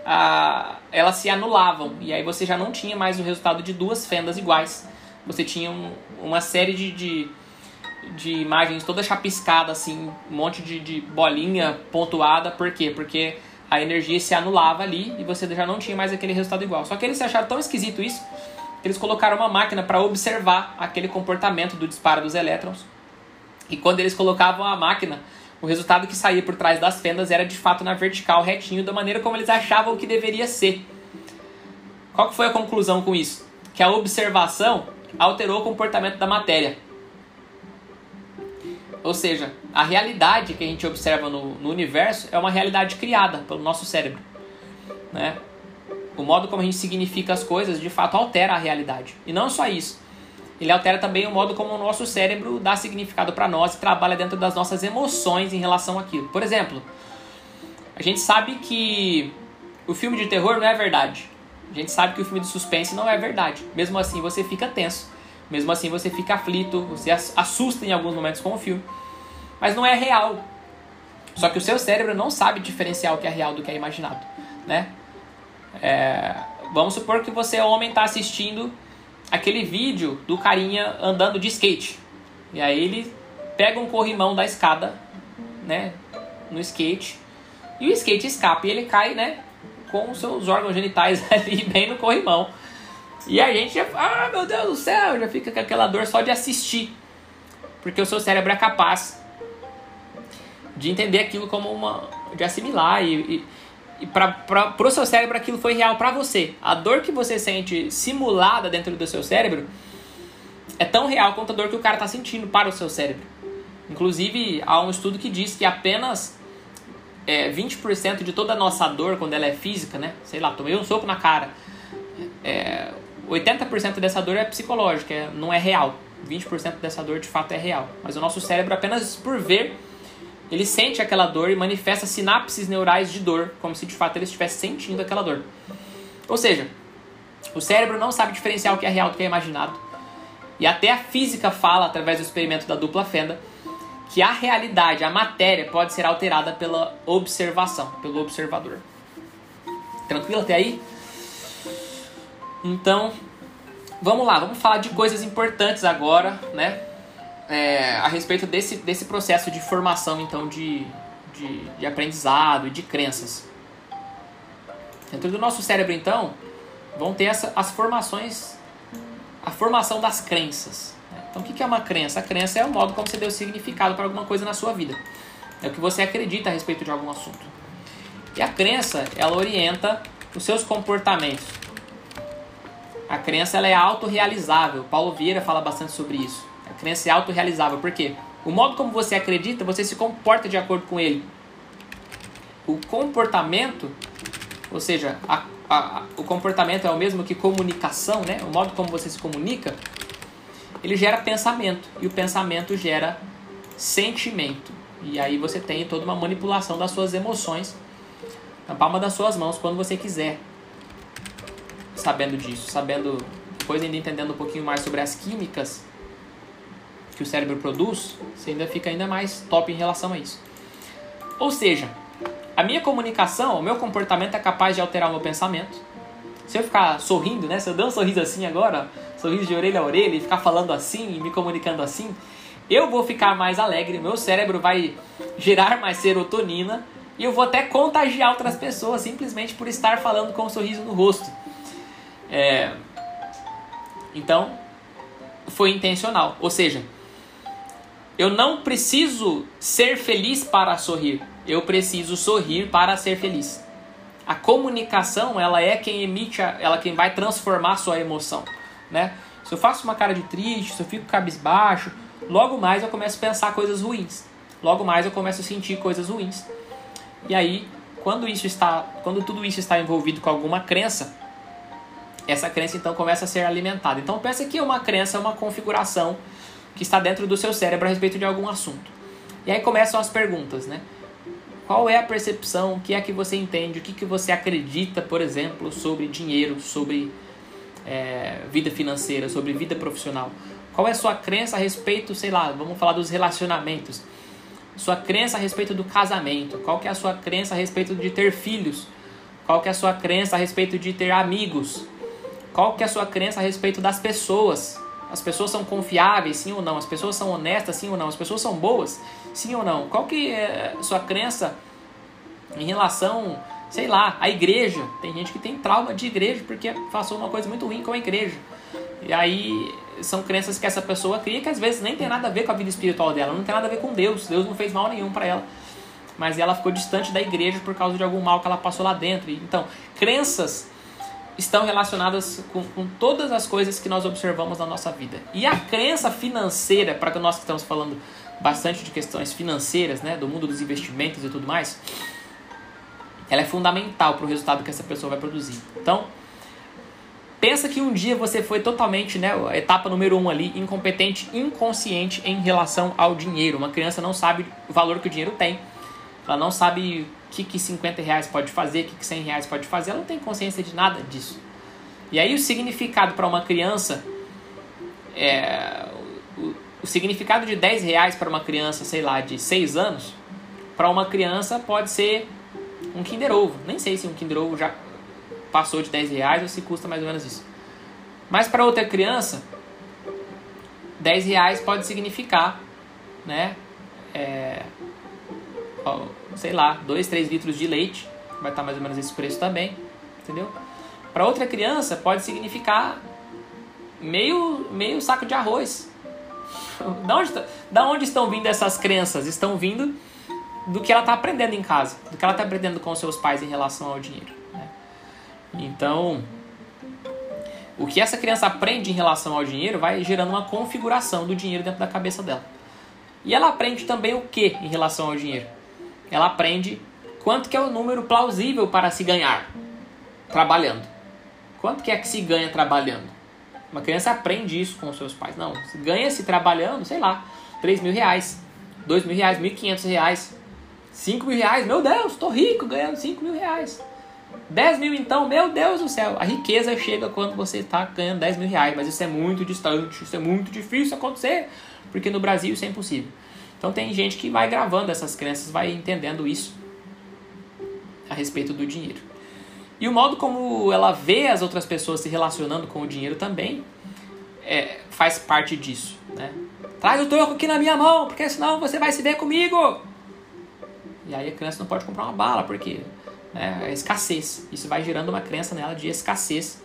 a, elas se anulavam e aí você já não tinha mais o resultado de duas fendas iguais. Você tinha um, uma série de, de, de, imagens toda chapiscada, assim, um monte de, de bolinha pontuada. Por quê? Porque a energia se anulava ali e você já não tinha mais aquele resultado igual. Só que eles acharam tão esquisito isso eles colocaram uma máquina para observar aquele comportamento do disparo dos elétrons. E quando eles colocavam a máquina, o resultado que saía por trás das fendas era de fato na vertical, retinho, da maneira como eles achavam que deveria ser. Qual que foi a conclusão com isso? Que a observação alterou o comportamento da matéria. Ou seja, a realidade que a gente observa no, no universo é uma realidade criada pelo nosso cérebro. Né? O modo como a gente significa as coisas de fato altera a realidade. E não só isso. Ele altera também o modo como o nosso cérebro dá significado para nós e trabalha dentro das nossas emoções em relação àquilo. Por exemplo, a gente sabe que o filme de terror não é verdade. A gente sabe que o filme de suspense não é verdade. Mesmo assim, você fica tenso. Mesmo assim, você fica aflito, você assusta em alguns momentos com o filme. Mas não é real. Só que o seu cérebro não sabe diferenciar o que é real do que é imaginado, né? É, vamos supor que você, homem, está assistindo aquele vídeo do carinha andando de skate. E aí ele pega um corrimão da escada, né, no skate, e o skate escapa e ele cai, né, com os seus órgãos genitais ali bem no corrimão. E a gente já, ah, meu Deus do céu, já fica com aquela dor só de assistir. Porque o seu cérebro é capaz de entender aquilo como uma, de assimilar e, e, e para o seu cérebro aquilo foi real para você. A dor que você sente simulada dentro do seu cérebro é tão real quanto a dor que o cara está sentindo para o seu cérebro. Inclusive, há um estudo que diz que apenas é, 20% de toda a nossa dor, quando ela é física, né? Sei lá, tomei um soco na cara. É, 80% dessa dor é psicológica, é, não é real. 20% dessa dor de fato é real. Mas o nosso cérebro, apenas por ver, ele sente aquela dor e manifesta sinapses neurais de dor, como se de fato ele estivesse sentindo aquela dor. Ou seja, o cérebro não sabe diferenciar o que é real do que é imaginado. E até a física fala, através do experimento da dupla fenda, que a realidade, a matéria, pode ser alterada pela observação, pelo observador. Tranquilo até aí? Então, vamos lá, vamos falar de coisas importantes agora, né? É, a respeito desse, desse processo de formação, então, de, de, de aprendizado e de crenças. Dentro do nosso cérebro, então, vão ter essa, as formações, a formação das crenças. Né? Então, o que é uma crença? A crença é o modo como você deu significado para alguma coisa na sua vida. É o que você acredita a respeito de algum assunto. E a crença, ela orienta os seus comportamentos. A crença ela é autorrealizável. Paulo Vieira fala bastante sobre isso. A crença é autorrealizável. Por quê? O modo como você acredita, você se comporta de acordo com ele. O comportamento, ou seja, a, a, o comportamento é o mesmo que comunicação, né? O modo como você se comunica, ele gera pensamento. E o pensamento gera sentimento. E aí você tem toda uma manipulação das suas emoções na palma das suas mãos quando você quiser sabendo disso, sabendo, depois ainda entendendo um pouquinho mais sobre as químicas que o cérebro produz, você ainda fica ainda mais top em relação a isso. Ou seja, a minha comunicação, o meu comportamento é capaz de alterar o meu pensamento. Se eu ficar sorrindo, né? Se eu der um sorriso assim agora, sorriso de orelha a orelha e ficar falando assim e me comunicando assim, eu vou ficar mais alegre, meu cérebro vai gerar mais serotonina e eu vou até contagiar outras pessoas simplesmente por estar falando com um sorriso no rosto. É, então, foi intencional. Ou seja, eu não preciso ser feliz para sorrir. Eu preciso sorrir para ser feliz. A comunicação, ela é quem emite, a, ela é quem vai transformar a sua emoção, né? Se eu faço uma cara de triste, se eu fico cabisbaixo, logo mais eu começo a pensar coisas ruins. Logo mais eu começo a sentir coisas ruins. E aí, quando isso está, quando tudo isso está envolvido com alguma crença, essa crença então começa a ser alimentada. Então pensa que uma crença é uma configuração que está dentro do seu cérebro a respeito de algum assunto. E aí começam as perguntas, né? Qual é a percepção? O que é que você entende? O que, que você acredita, por exemplo, sobre dinheiro, sobre é, vida financeira, sobre vida profissional? Qual é a sua crença a respeito, sei lá, vamos falar dos relacionamentos? Sua crença a respeito do casamento? Qual que é a sua crença a respeito de ter filhos? Qual que é a sua crença a respeito de ter amigos? Qual que é a sua crença a respeito das pessoas? As pessoas são confiáveis, sim ou não? As pessoas são honestas, sim ou não? As pessoas são boas, sim ou não? Qual que é a sua crença em relação, sei lá, à igreja? Tem gente que tem trauma de igreja porque passou uma coisa muito ruim com a igreja. E aí são crenças que essa pessoa cria que às vezes nem tem nada a ver com a vida espiritual dela, não tem nada a ver com Deus. Deus não fez mal nenhum para ela. Mas ela ficou distante da igreja por causa de algum mal que ela passou lá dentro. Então, crenças estão relacionadas com, com, todas as coisas que nós observamos na nossa vida. E a crença financeira, para nós que estamos falando bastante de questões financeiras, né, do mundo dos investimentos e tudo mais, ela é fundamental para o resultado que essa pessoa vai produzir. Então, pensa que um dia você foi totalmente, né, etapa número um ali, incompetente, inconsciente em relação ao dinheiro. Uma criança não sabe o valor que o dinheiro tem. Ela não sabe o que, que 50 reais pode fazer, o que, que 100 reais pode fazer, ela não tem consciência de nada disso. E aí o significado para uma criança, é, o, o, significado de 10 reais para uma criança, sei lá, de 6 anos, para uma criança pode ser um Kinder Ovo. Nem sei se um Kinder Ovo já passou de 10 reais ou se custa mais ou menos isso. Mas para outra criança, 10 reais pode significar, né? É, sei lá, 2, 3 litros de leite, vai estar mais ou menos esse preço também, entendeu? Para outra criança pode significar meio, meio saco de arroz. Da onde, da onde estão vindo essas crenças? Estão vindo do que ela está aprendendo em casa, do que ela está aprendendo com seus pais em relação ao dinheiro. Né? Então, o que essa criança aprende em relação ao dinheiro vai gerando uma configuração do dinheiro dentro da cabeça dela. E ela aprende também o que em relação ao dinheiro? Ela aprende quanto que é o número plausível para se ganhar trabalhando. Quanto que é que se ganha trabalhando? Uma criança aprende isso com os seus pais. Não, ganha-se trabalhando, sei lá, 3 mil reais, 2 mil reais, 1.500 reais, 5 mil reais. Meu Deus, estou rico ganhando 5 mil reais. 10 mil então, meu Deus do céu. A riqueza chega quando você está ganhando 10 mil reais, mas isso é muito distante, isso é muito difícil acontecer, porque no Brasil isso é impossível. Então tem gente que vai gravando essas crenças, vai entendendo isso a respeito do dinheiro. E o modo como ela vê as outras pessoas se relacionando com o dinheiro também é, faz parte disso. Né? Traz o troco aqui na minha mão, porque senão você vai se ver comigo. E aí a criança não pode comprar uma bala, porque né, é escassez. Isso vai gerando uma crença nela de escassez.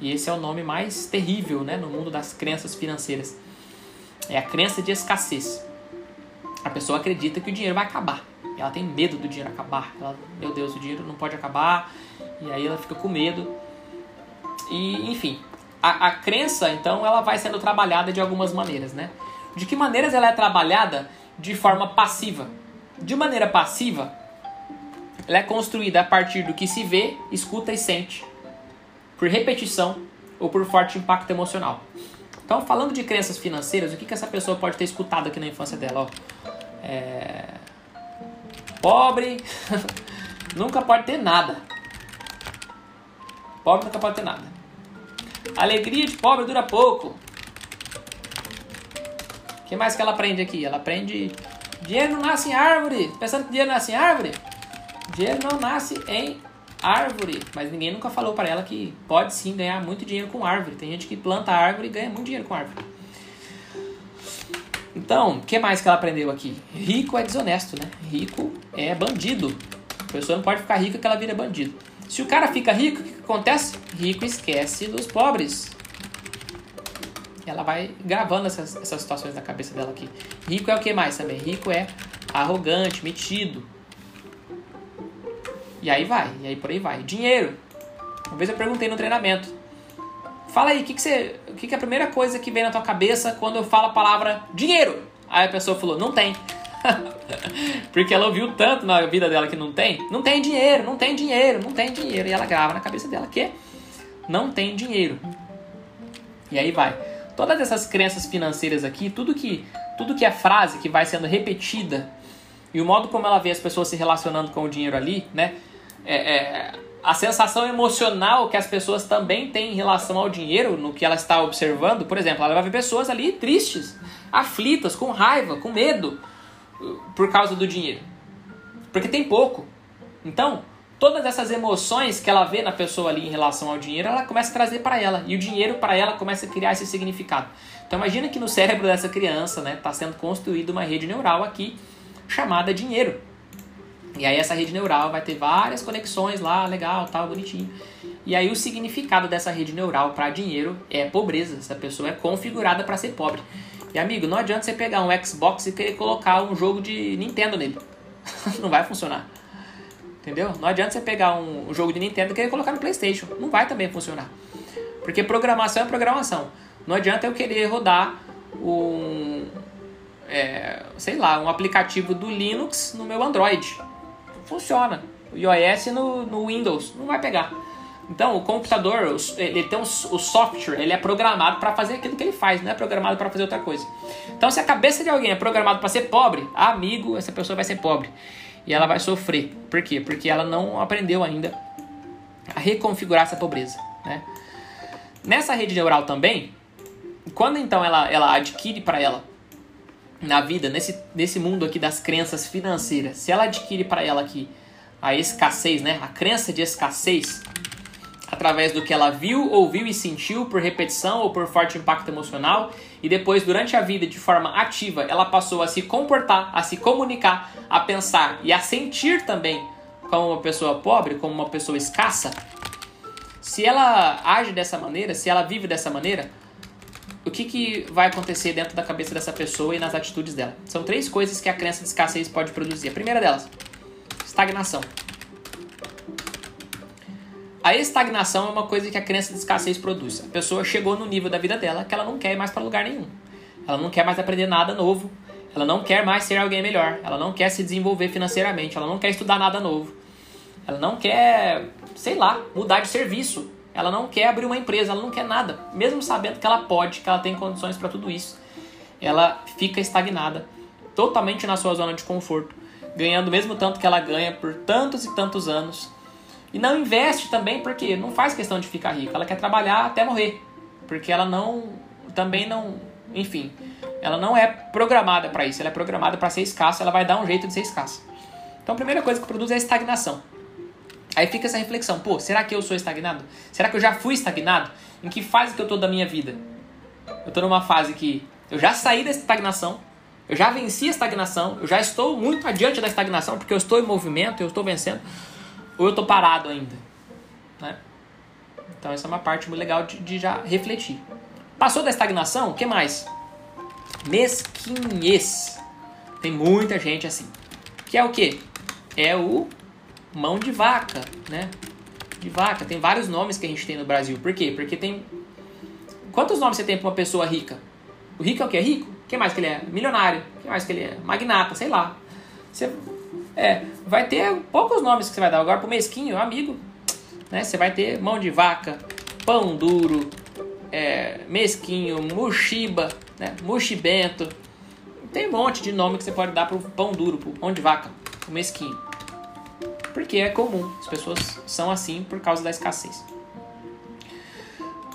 E esse é o nome mais terrível né, no mundo das crenças financeiras. É a crença de escassez. A pessoa acredita que o dinheiro vai acabar. Ela tem medo do dinheiro acabar. Ela, meu Deus, o dinheiro não pode acabar. E aí ela fica com medo. E, enfim, a, a crença, então, ela vai sendo trabalhada de algumas maneiras, né? De que maneiras ela é trabalhada? De forma passiva. De maneira passiva, ela é construída a partir do que se vê, escuta e sente, por repetição ou por forte impacto emocional. Então, falando de crenças financeiras, o que, que essa pessoa pode ter escutado aqui na infância dela? Ó, é... Pobre nunca pode ter nada. Pobre nunca pode ter nada. Alegria de pobre dura pouco. O que mais que ela aprende aqui? Ela aprende dinheiro não nasce em árvore. Pensando que dinheiro nasce em árvore? Dinheiro não nasce em árvore. Mas ninguém nunca falou para ela que pode sim ganhar muito dinheiro com árvore. Tem gente que planta árvore e ganha muito dinheiro com árvore. Então, o que mais que ela aprendeu aqui? Rico é desonesto, né? Rico é bandido. A pessoa não pode ficar rica que ela vira bandido. Se o cara fica rico, o que acontece? Rico esquece dos pobres. Ela vai gravando essas, essas situações na cabeça dela aqui. Rico é o que mais também? Rico é arrogante, metido. E aí vai, e aí por aí vai. Dinheiro. Uma vez eu perguntei no treinamento. Fala aí, o que, que, que, que é a primeira coisa que vem na tua cabeça quando eu falo a palavra dinheiro? Aí a pessoa falou, não tem. Porque ela ouviu tanto na vida dela que não tem. Não tem dinheiro, não tem dinheiro, não tem dinheiro. E ela grava na cabeça dela que não tem dinheiro. E aí vai. Todas essas crenças financeiras aqui, tudo que, tudo que é frase que vai sendo repetida e o modo como ela vê as pessoas se relacionando com o dinheiro ali, né? É, é, a sensação emocional que as pessoas também têm em relação ao dinheiro, no que ela está observando, por exemplo, ela vai ver pessoas ali tristes, aflitas, com raiva, com medo, por causa do dinheiro. Porque tem pouco. Então, todas essas emoções que ela vê na pessoa ali em relação ao dinheiro, ela começa a trazer para ela. E o dinheiro para ela começa a criar esse significado. Então imagina que no cérebro dessa criança, né, está sendo construída uma rede neural aqui chamada dinheiro. E aí essa rede neural vai ter várias conexões lá, legal, tal, bonitinho. E aí o significado dessa rede neural para dinheiro é pobreza. Essa pessoa é configurada para ser pobre. E amigo, não adianta você pegar um Xbox e querer colocar um jogo de Nintendo nele. não vai funcionar. Entendeu? Não adianta você pegar um, jogo de Nintendo e querer colocar no PlayStation. Não vai também funcionar. Porque programação é programação. Não adianta eu querer rodar um. É, sei lá, um aplicativo do Linux no meu Android. Funciona. O iOS no, no Windows. Não vai pegar. Então, o computador, ele tem um, o software, ele é programado para fazer aquilo que ele faz, não é programado para fazer outra coisa. Então, se a cabeça de alguém é programada para ser pobre, amigo, essa pessoa vai ser pobre. E ela vai sofrer. Por quê? Porque ela não aprendeu ainda a reconfigurar essa pobreza. Né? Nessa rede neural também, quando então ela, ela adquire para ela na vida, nesse, nesse mundo aqui das crenças financeiras, se ela adquire para ela aqui a escassez, né? a crença de escassez, através do que ela viu, ouviu e sentiu por repetição ou por forte impacto emocional, e depois, durante a vida, de forma ativa, ela passou a se comportar, a se comunicar, a pensar e a sentir também como uma pessoa pobre, como uma pessoa escassa. Se ela age dessa maneira, se ela vive dessa maneira, o que, que vai acontecer dentro da cabeça dessa pessoa e nas atitudes dela? São três coisas que a crença de escassez pode produzir. A primeira delas, estagnação. A estagnação é uma coisa que a crença de escassez produz. A pessoa chegou no nível da vida dela que ela não quer ir mais para lugar nenhum. Ela não quer mais aprender nada novo. Ela não quer mais ser alguém melhor. Ela não quer se desenvolver financeiramente. Ela não quer estudar nada novo. Ela não quer, sei lá, mudar de serviço. Ela não quer abrir uma empresa. Ela não quer nada. Mesmo sabendo que ela pode, que ela tem condições para tudo isso. Ela fica estagnada, totalmente na sua zona de conforto, ganhando o mesmo tanto que ela ganha por tantos e tantos anos. E não investe também porque não faz questão de ficar rica. Ela quer trabalhar até morrer. Porque ela não. Também não. Enfim, ela não é programada para isso, ela é programada para ser escassa, ela vai dar um jeito de ser escassa. Então a primeira coisa que produz é a estagnação. Aí fica essa reflexão, pô, será que eu sou estagnado? Será que eu já fui estagnado? Em que fase que eu tô da minha vida? Eu tô numa fase que eu já saí da estagnação, eu já venci a estagnação, eu já estou muito adiante da estagnação porque eu estou em movimento, eu estou vencendo, ou eu estou parado ainda, né? Então essa é uma parte muito legal de, de já refletir. Passou da estagnação, o que mais? mesquinhez. Tem muita gente assim. Que é o que? É o mão de vaca, né? De vaca. Tem vários nomes que a gente tem no Brasil. Por quê? Porque tem. Quantos nomes você tem para uma pessoa rica? O rico é o que? É rico? O que mais que ele é? Milionário. O que mais que ele é? Magnata, sei lá. Você. É, vai ter poucos nomes que você vai dar. Agora pro mesquinho, amigo. Né? Você vai ter mão de vaca, pão duro, é, mesquinho, mushiba, né? Mushibento. Tem um monte de nome que você pode dar pro pão duro, pro pão de vaca, pro mesquinho. Porque é comum, as pessoas são assim por causa da escassez.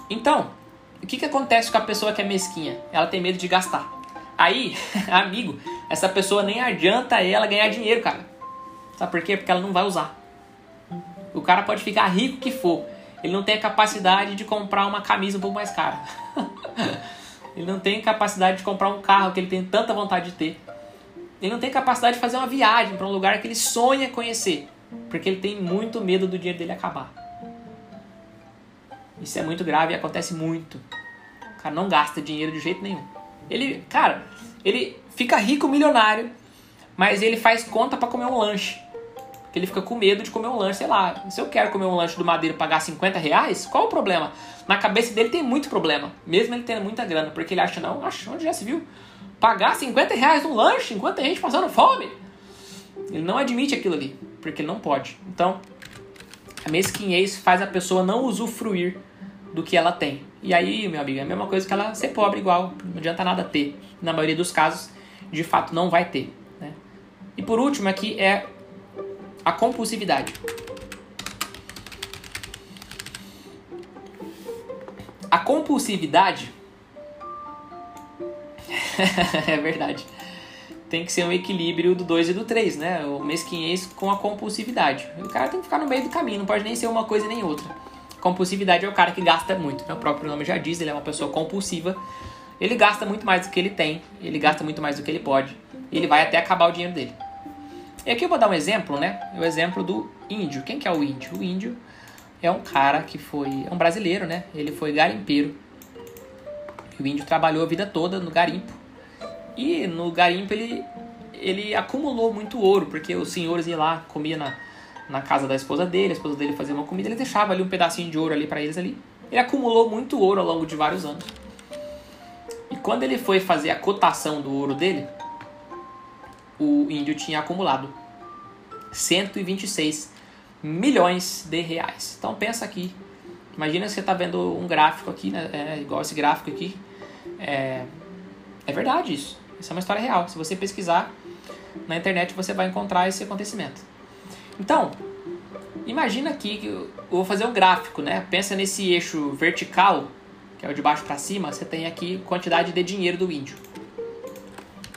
Então, o que, que acontece com a pessoa que é mesquinha? Ela tem medo de gastar. Aí, amigo, essa pessoa nem adianta ela ganhar dinheiro, cara. Sabe por quê? Porque ela não vai usar. O cara pode ficar rico que for. Ele não tem a capacidade de comprar uma camisa um pouco mais cara. Ele não tem capacidade de comprar um carro que ele tem tanta vontade de ter. Ele não tem capacidade de fazer uma viagem para um lugar que ele sonha conhecer, porque ele tem muito medo do dinheiro dele acabar. Isso é muito grave e acontece muito. O cara não gasta dinheiro de jeito nenhum. Ele, cara, ele fica rico, milionário, mas ele faz conta para comer um lanche. Porque ele fica com medo de comer um lanche, sei lá. Se eu quero comer um lanche do Madeira e pagar 50 reais, qual o problema? Na cabeça dele tem muito problema, mesmo ele tendo muita grana, porque ele acha, não, acha, onde já se viu? Pagar 50 reais num lanche enquanto a gente passando fome? Ele não admite aquilo ali, porque ele não pode. Então, a mesquinhez faz a pessoa não usufruir do que ela tem. E aí, meu amigo, é a mesma coisa que ela ser pobre igual, não adianta nada ter. Na maioria dos casos, de fato, não vai ter. Né? E por último aqui é a compulsividade. A compulsividade. é verdade. Tem que ser um equilíbrio do 2 e do 3, né? O mesquinhez com a compulsividade. O cara tem que ficar no meio do caminho, não pode nem ser uma coisa nem outra. Compulsividade é o cara que gasta muito, né? O próprio nome já diz, ele é uma pessoa compulsiva. Ele gasta muito mais do que ele tem, ele gasta muito mais do que ele pode. Ele vai até acabar o dinheiro dele. E aqui eu vou dar um exemplo, né? O exemplo do índio. Quem que é o índio? O índio é um cara que foi. É um brasileiro, né? Ele foi garimpeiro. O índio trabalhou a vida toda no garimpo. E no garimpo ele, ele acumulou muito ouro, porque os senhores iam lá, comia na, na casa da esposa dele, a esposa dele fazia uma comida, ele deixava ali um pedacinho de ouro ali para eles ali. Ele acumulou muito ouro ao longo de vários anos. E quando ele foi fazer a cotação do ouro dele, o índio tinha acumulado 126 milhões de reais. Então pensa aqui, imagina você está vendo um gráfico aqui, né? É, igual esse gráfico aqui. É, é verdade isso. Isso é uma história real. Se você pesquisar na internet, você vai encontrar esse acontecimento. Então, imagina aqui que eu vou fazer um gráfico, né? Pensa nesse eixo vertical, que é o de baixo para cima, você tem aqui quantidade de dinheiro do índio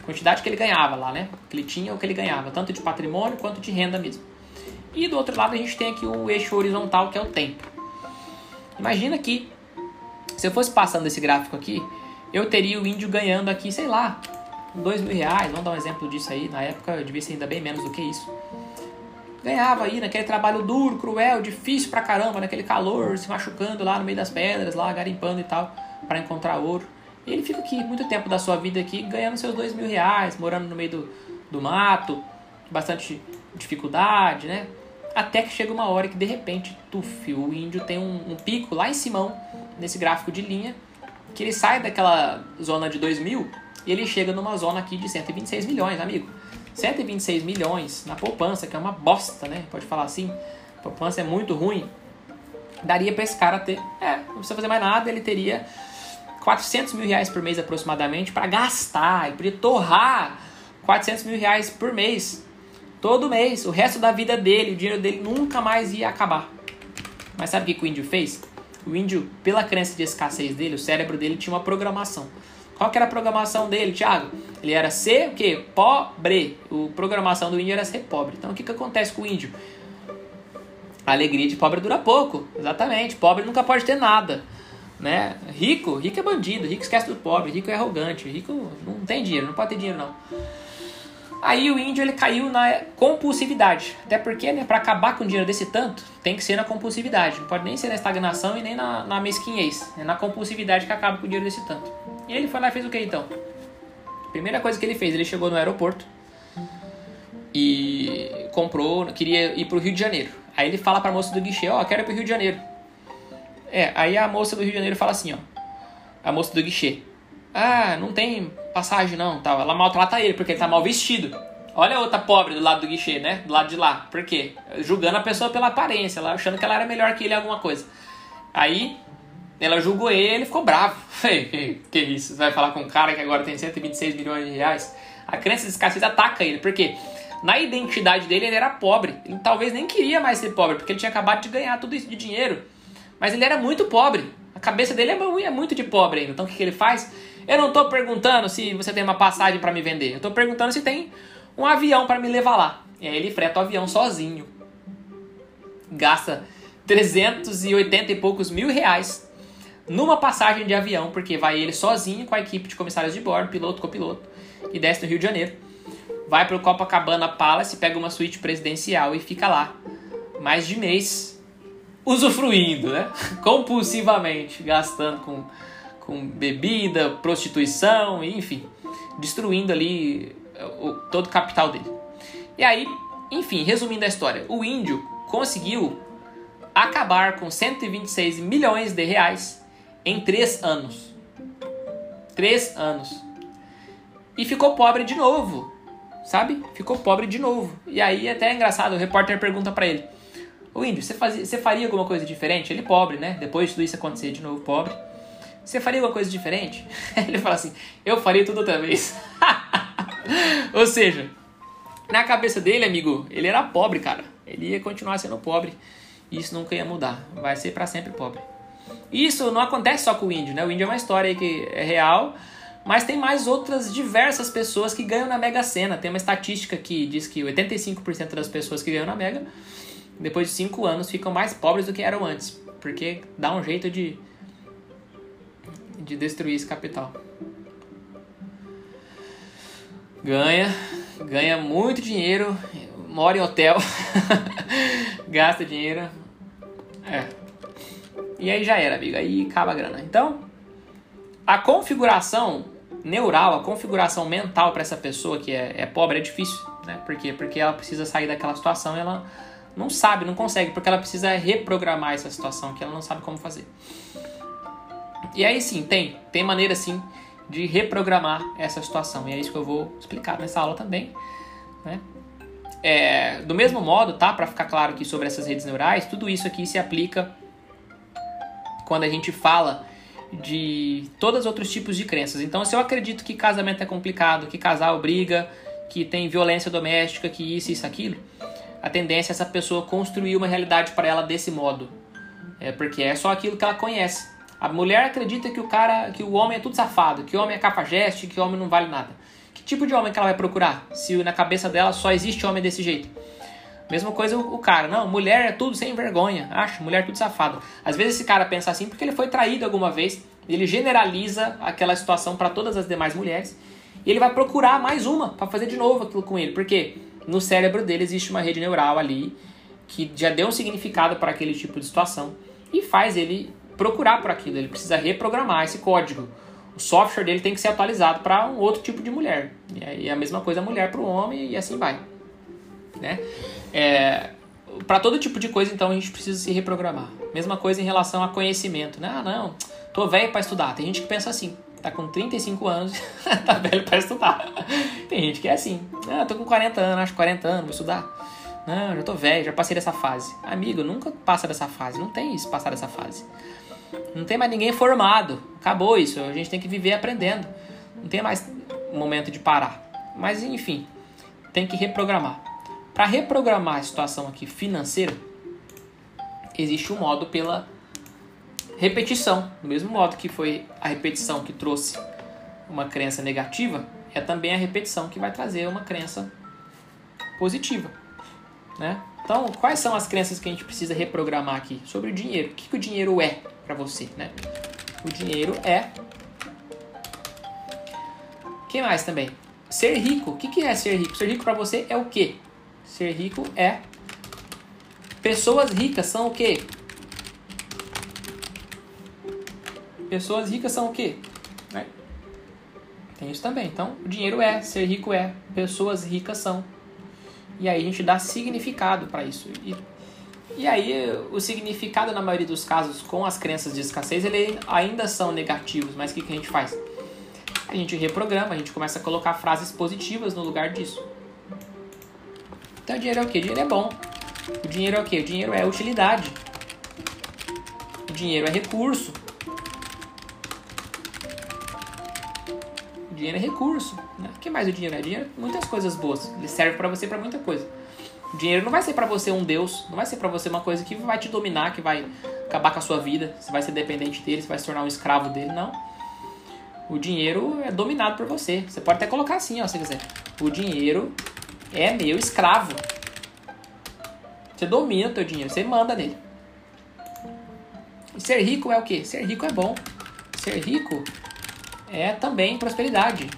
quantidade que ele ganhava lá, né? Que ele tinha o que ele ganhava, tanto de patrimônio quanto de renda mesmo. E do outro lado a gente tem aqui o eixo horizontal que é o tempo. Imagina que se eu fosse passando esse gráfico aqui, eu teria o índio ganhando aqui, sei lá, dois mil reais, vamos dar um exemplo disso aí, na época devia ser ainda bem menos do que isso. Ganhava aí naquele trabalho duro, cruel, difícil pra caramba, naquele calor, se machucando lá no meio das pedras, lá garimpando e tal, para encontrar ouro. E ele fica aqui muito tempo da sua vida aqui ganhando seus dois mil reais, morando no meio do, do mato, bastante dificuldade, né? Até que chega uma hora que de repente, tuf, o índio tem um, um pico lá em cima, nesse gráfico de linha, que ele sai daquela zona de 2 mil e ele chega numa zona aqui de 126 milhões, amigo. 126 milhões na poupança, que é uma bosta, né? Pode falar assim. A poupança é muito ruim. Daria para esse cara ter. É, não precisa fazer mais nada, ele teria 400 mil reais por mês aproximadamente para gastar. Ele podia torrar 400 mil reais por mês. Todo mês. O resto da vida dele, o dinheiro dele nunca mais ia acabar. Mas sabe o que o índio fez? O índio, pela crença de escassez dele, o cérebro dele tinha uma programação. Qual que era a programação dele, Thiago? Ele era ser o quê? Pobre. A programação do índio era ser pobre. Então o que, que acontece com o índio? A alegria de pobre dura pouco. Exatamente. Pobre nunca pode ter nada. Né? Rico, rico é bandido, rico esquece do pobre, rico é arrogante, rico não tem dinheiro, não pode ter dinheiro não. Aí o índio ele caiu na compulsividade. Até porque, né, para acabar com dinheiro desse tanto, tem que ser na compulsividade. Não pode nem ser na estagnação e nem na, na mesquinhez. É na compulsividade que acaba com o dinheiro desse tanto. E ele foi lá e fez o que então? Primeira coisa que ele fez, ele chegou no aeroporto e comprou, queria ir pro Rio de Janeiro. Aí ele fala pra moça do guichê, ó, oh, quero ir pro Rio de Janeiro. É, aí a moça do Rio de Janeiro fala assim, ó. A moça do guichê. Ah, não tem passagem não, tal. Ela maltrata ele porque ele tá mal vestido. Olha a outra pobre do lado do guichê, né? Do lado de lá. Por quê? Julgando a pessoa pela aparência, ela achando que ela era melhor que ele em alguma coisa. Aí ela julgou ele, ele ficou bravo. que isso? Você vai falar com um cara que agora tem 126 milhões de reais? A crença de escassez ataca ele, porque na identidade dele ele era pobre. Ele talvez nem queria mais ser pobre, porque ele tinha acabado de ganhar tudo isso de dinheiro. Mas ele era muito pobre. A cabeça dele é muito de pobre ainda. Então o que, que ele faz? Eu não estou perguntando se você tem uma passagem para me vender. Eu estou perguntando se tem um avião para me levar lá. E aí ele freta o avião sozinho. Gasta 380 e poucos mil reais numa passagem de avião, porque vai ele sozinho com a equipe de comissários de bordo, piloto, copiloto, e desce no Rio de Janeiro. Vai para o Copacabana Palace, pega uma suíte presidencial e fica lá mais de mês usufruindo, né? Compulsivamente, gastando com com bebida, prostituição, enfim, destruindo ali eh, o, todo o capital dele. E aí, enfim, resumindo a história, o índio conseguiu acabar com 126 milhões de reais em três anos. Três anos. E ficou pobre de novo, sabe? Ficou pobre de novo. E aí até é engraçado, o repórter pergunta para ele: "O índio, você, fazia, você faria alguma coisa diferente?" Ele pobre, né? Depois de tudo isso acontecer de novo, pobre. Você faria alguma coisa diferente? Ele fala assim: Eu faria tudo outra vez. Ou seja, na cabeça dele, amigo, ele era pobre, cara. Ele ia continuar sendo pobre. Isso nunca ia mudar. Vai ser para sempre pobre. Isso não acontece só com o índio, né? O índio é uma história que é real, mas tem mais outras diversas pessoas que ganham na Mega Sena. Tem uma estatística que diz que 85% das pessoas que ganham na Mega, depois de 5 anos, ficam mais pobres do que eram antes. Porque dá um jeito de de destruir esse capital. Ganha, ganha muito dinheiro, mora em hotel, gasta dinheiro. É. E aí já era, amigo. Aí acaba a grana. Então, a configuração neural, a configuração mental para essa pessoa que é, é, pobre é difícil, né? Por quê? Porque ela precisa sair daquela situação e ela não sabe, não consegue, porque ela precisa reprogramar essa situação que ela não sabe como fazer. E aí sim, tem, tem maneira sim de reprogramar essa situação. E é isso que eu vou explicar nessa aula também. Né? É, do mesmo modo, tá? Para ficar claro aqui sobre essas redes neurais, tudo isso aqui se aplica quando a gente fala de todos os outros tipos de crenças. Então, se eu acredito que casamento é complicado, que casal briga, que tem violência doméstica, que isso, isso, aquilo, a tendência é essa pessoa construir uma realidade para ela desse modo. É porque é só aquilo que ela conhece. A mulher acredita que o cara, que o homem é tudo safado, que o homem é cafajeste, que o homem não vale nada. Que tipo de homem que ela vai procurar? Se na cabeça dela só existe homem desse jeito. Mesma coisa o cara, não, mulher é tudo sem vergonha, acho, mulher é tudo safado. Às vezes esse cara pensa assim porque ele foi traído alguma vez, ele generaliza aquela situação para todas as demais mulheres e ele vai procurar mais uma para fazer de novo aquilo com ele, porque no cérebro dele existe uma rede neural ali que já deu um significado para aquele tipo de situação e faz ele procurar por aquilo, ele precisa reprogramar esse código. o software dele tem que ser atualizado para um outro tipo de mulher. E aí a mesma coisa a mulher para o homem e assim vai. Né? É, para todo tipo de coisa, então, a gente precisa se reprogramar. Mesma coisa em relação a conhecimento. Né? Ah, não, tô velho para estudar. Tem gente que pensa assim, tá com 35 anos, tá velho para estudar. Tem gente que é assim, ah, tô com 40 anos, acho 40 anos, vou estudar. Não, já tô velho, já passei dessa fase. Amigo, nunca passa dessa fase, não tem isso, passar dessa fase. Não tem mais ninguém formado. Acabou isso. A gente tem que viver aprendendo. Não tem mais momento de parar. Mas enfim, tem que reprogramar. Para reprogramar a situação aqui financeira, existe um modo pela repetição. Do mesmo modo que foi a repetição que trouxe uma crença negativa, é também a repetição que vai trazer uma crença positiva. Né? Então, quais são as crenças que a gente precisa reprogramar aqui? Sobre o dinheiro. O que, que o dinheiro é para você? Né? O dinheiro é. O que mais também? Ser rico. O que, que é ser rico? Ser rico para você é o quê? Ser rico é. Pessoas ricas são o quê? Pessoas ricas são o quê? Né? Tem isso também. Então, o dinheiro é, ser rico é, pessoas ricas são. E aí a gente dá significado para isso. E, e aí o significado, na maioria dos casos, com as crenças de escassez, ele ainda são negativos. Mas o que, que a gente faz? A gente reprograma, a gente começa a colocar frases positivas no lugar disso. Então o dinheiro é o quê? O dinheiro é bom. O dinheiro é o quê? O dinheiro é utilidade. O dinheiro é recurso. dinheiro é recurso. Né? O que mais o dinheiro é? Dinheiro é muitas coisas boas. Ele serve para você para muita coisa. O dinheiro não vai ser para você um deus, não vai ser para você uma coisa que vai te dominar, que vai acabar com a sua vida, você vai ser dependente dele, você vai se tornar um escravo dele, não. O dinheiro é dominado por você. Você pode até colocar assim, ó, se quiser. O dinheiro é meu escravo. Você domina o teu dinheiro, você manda nele. E ser rico é o quê? Ser rico é bom. Ser rico é também prosperidade.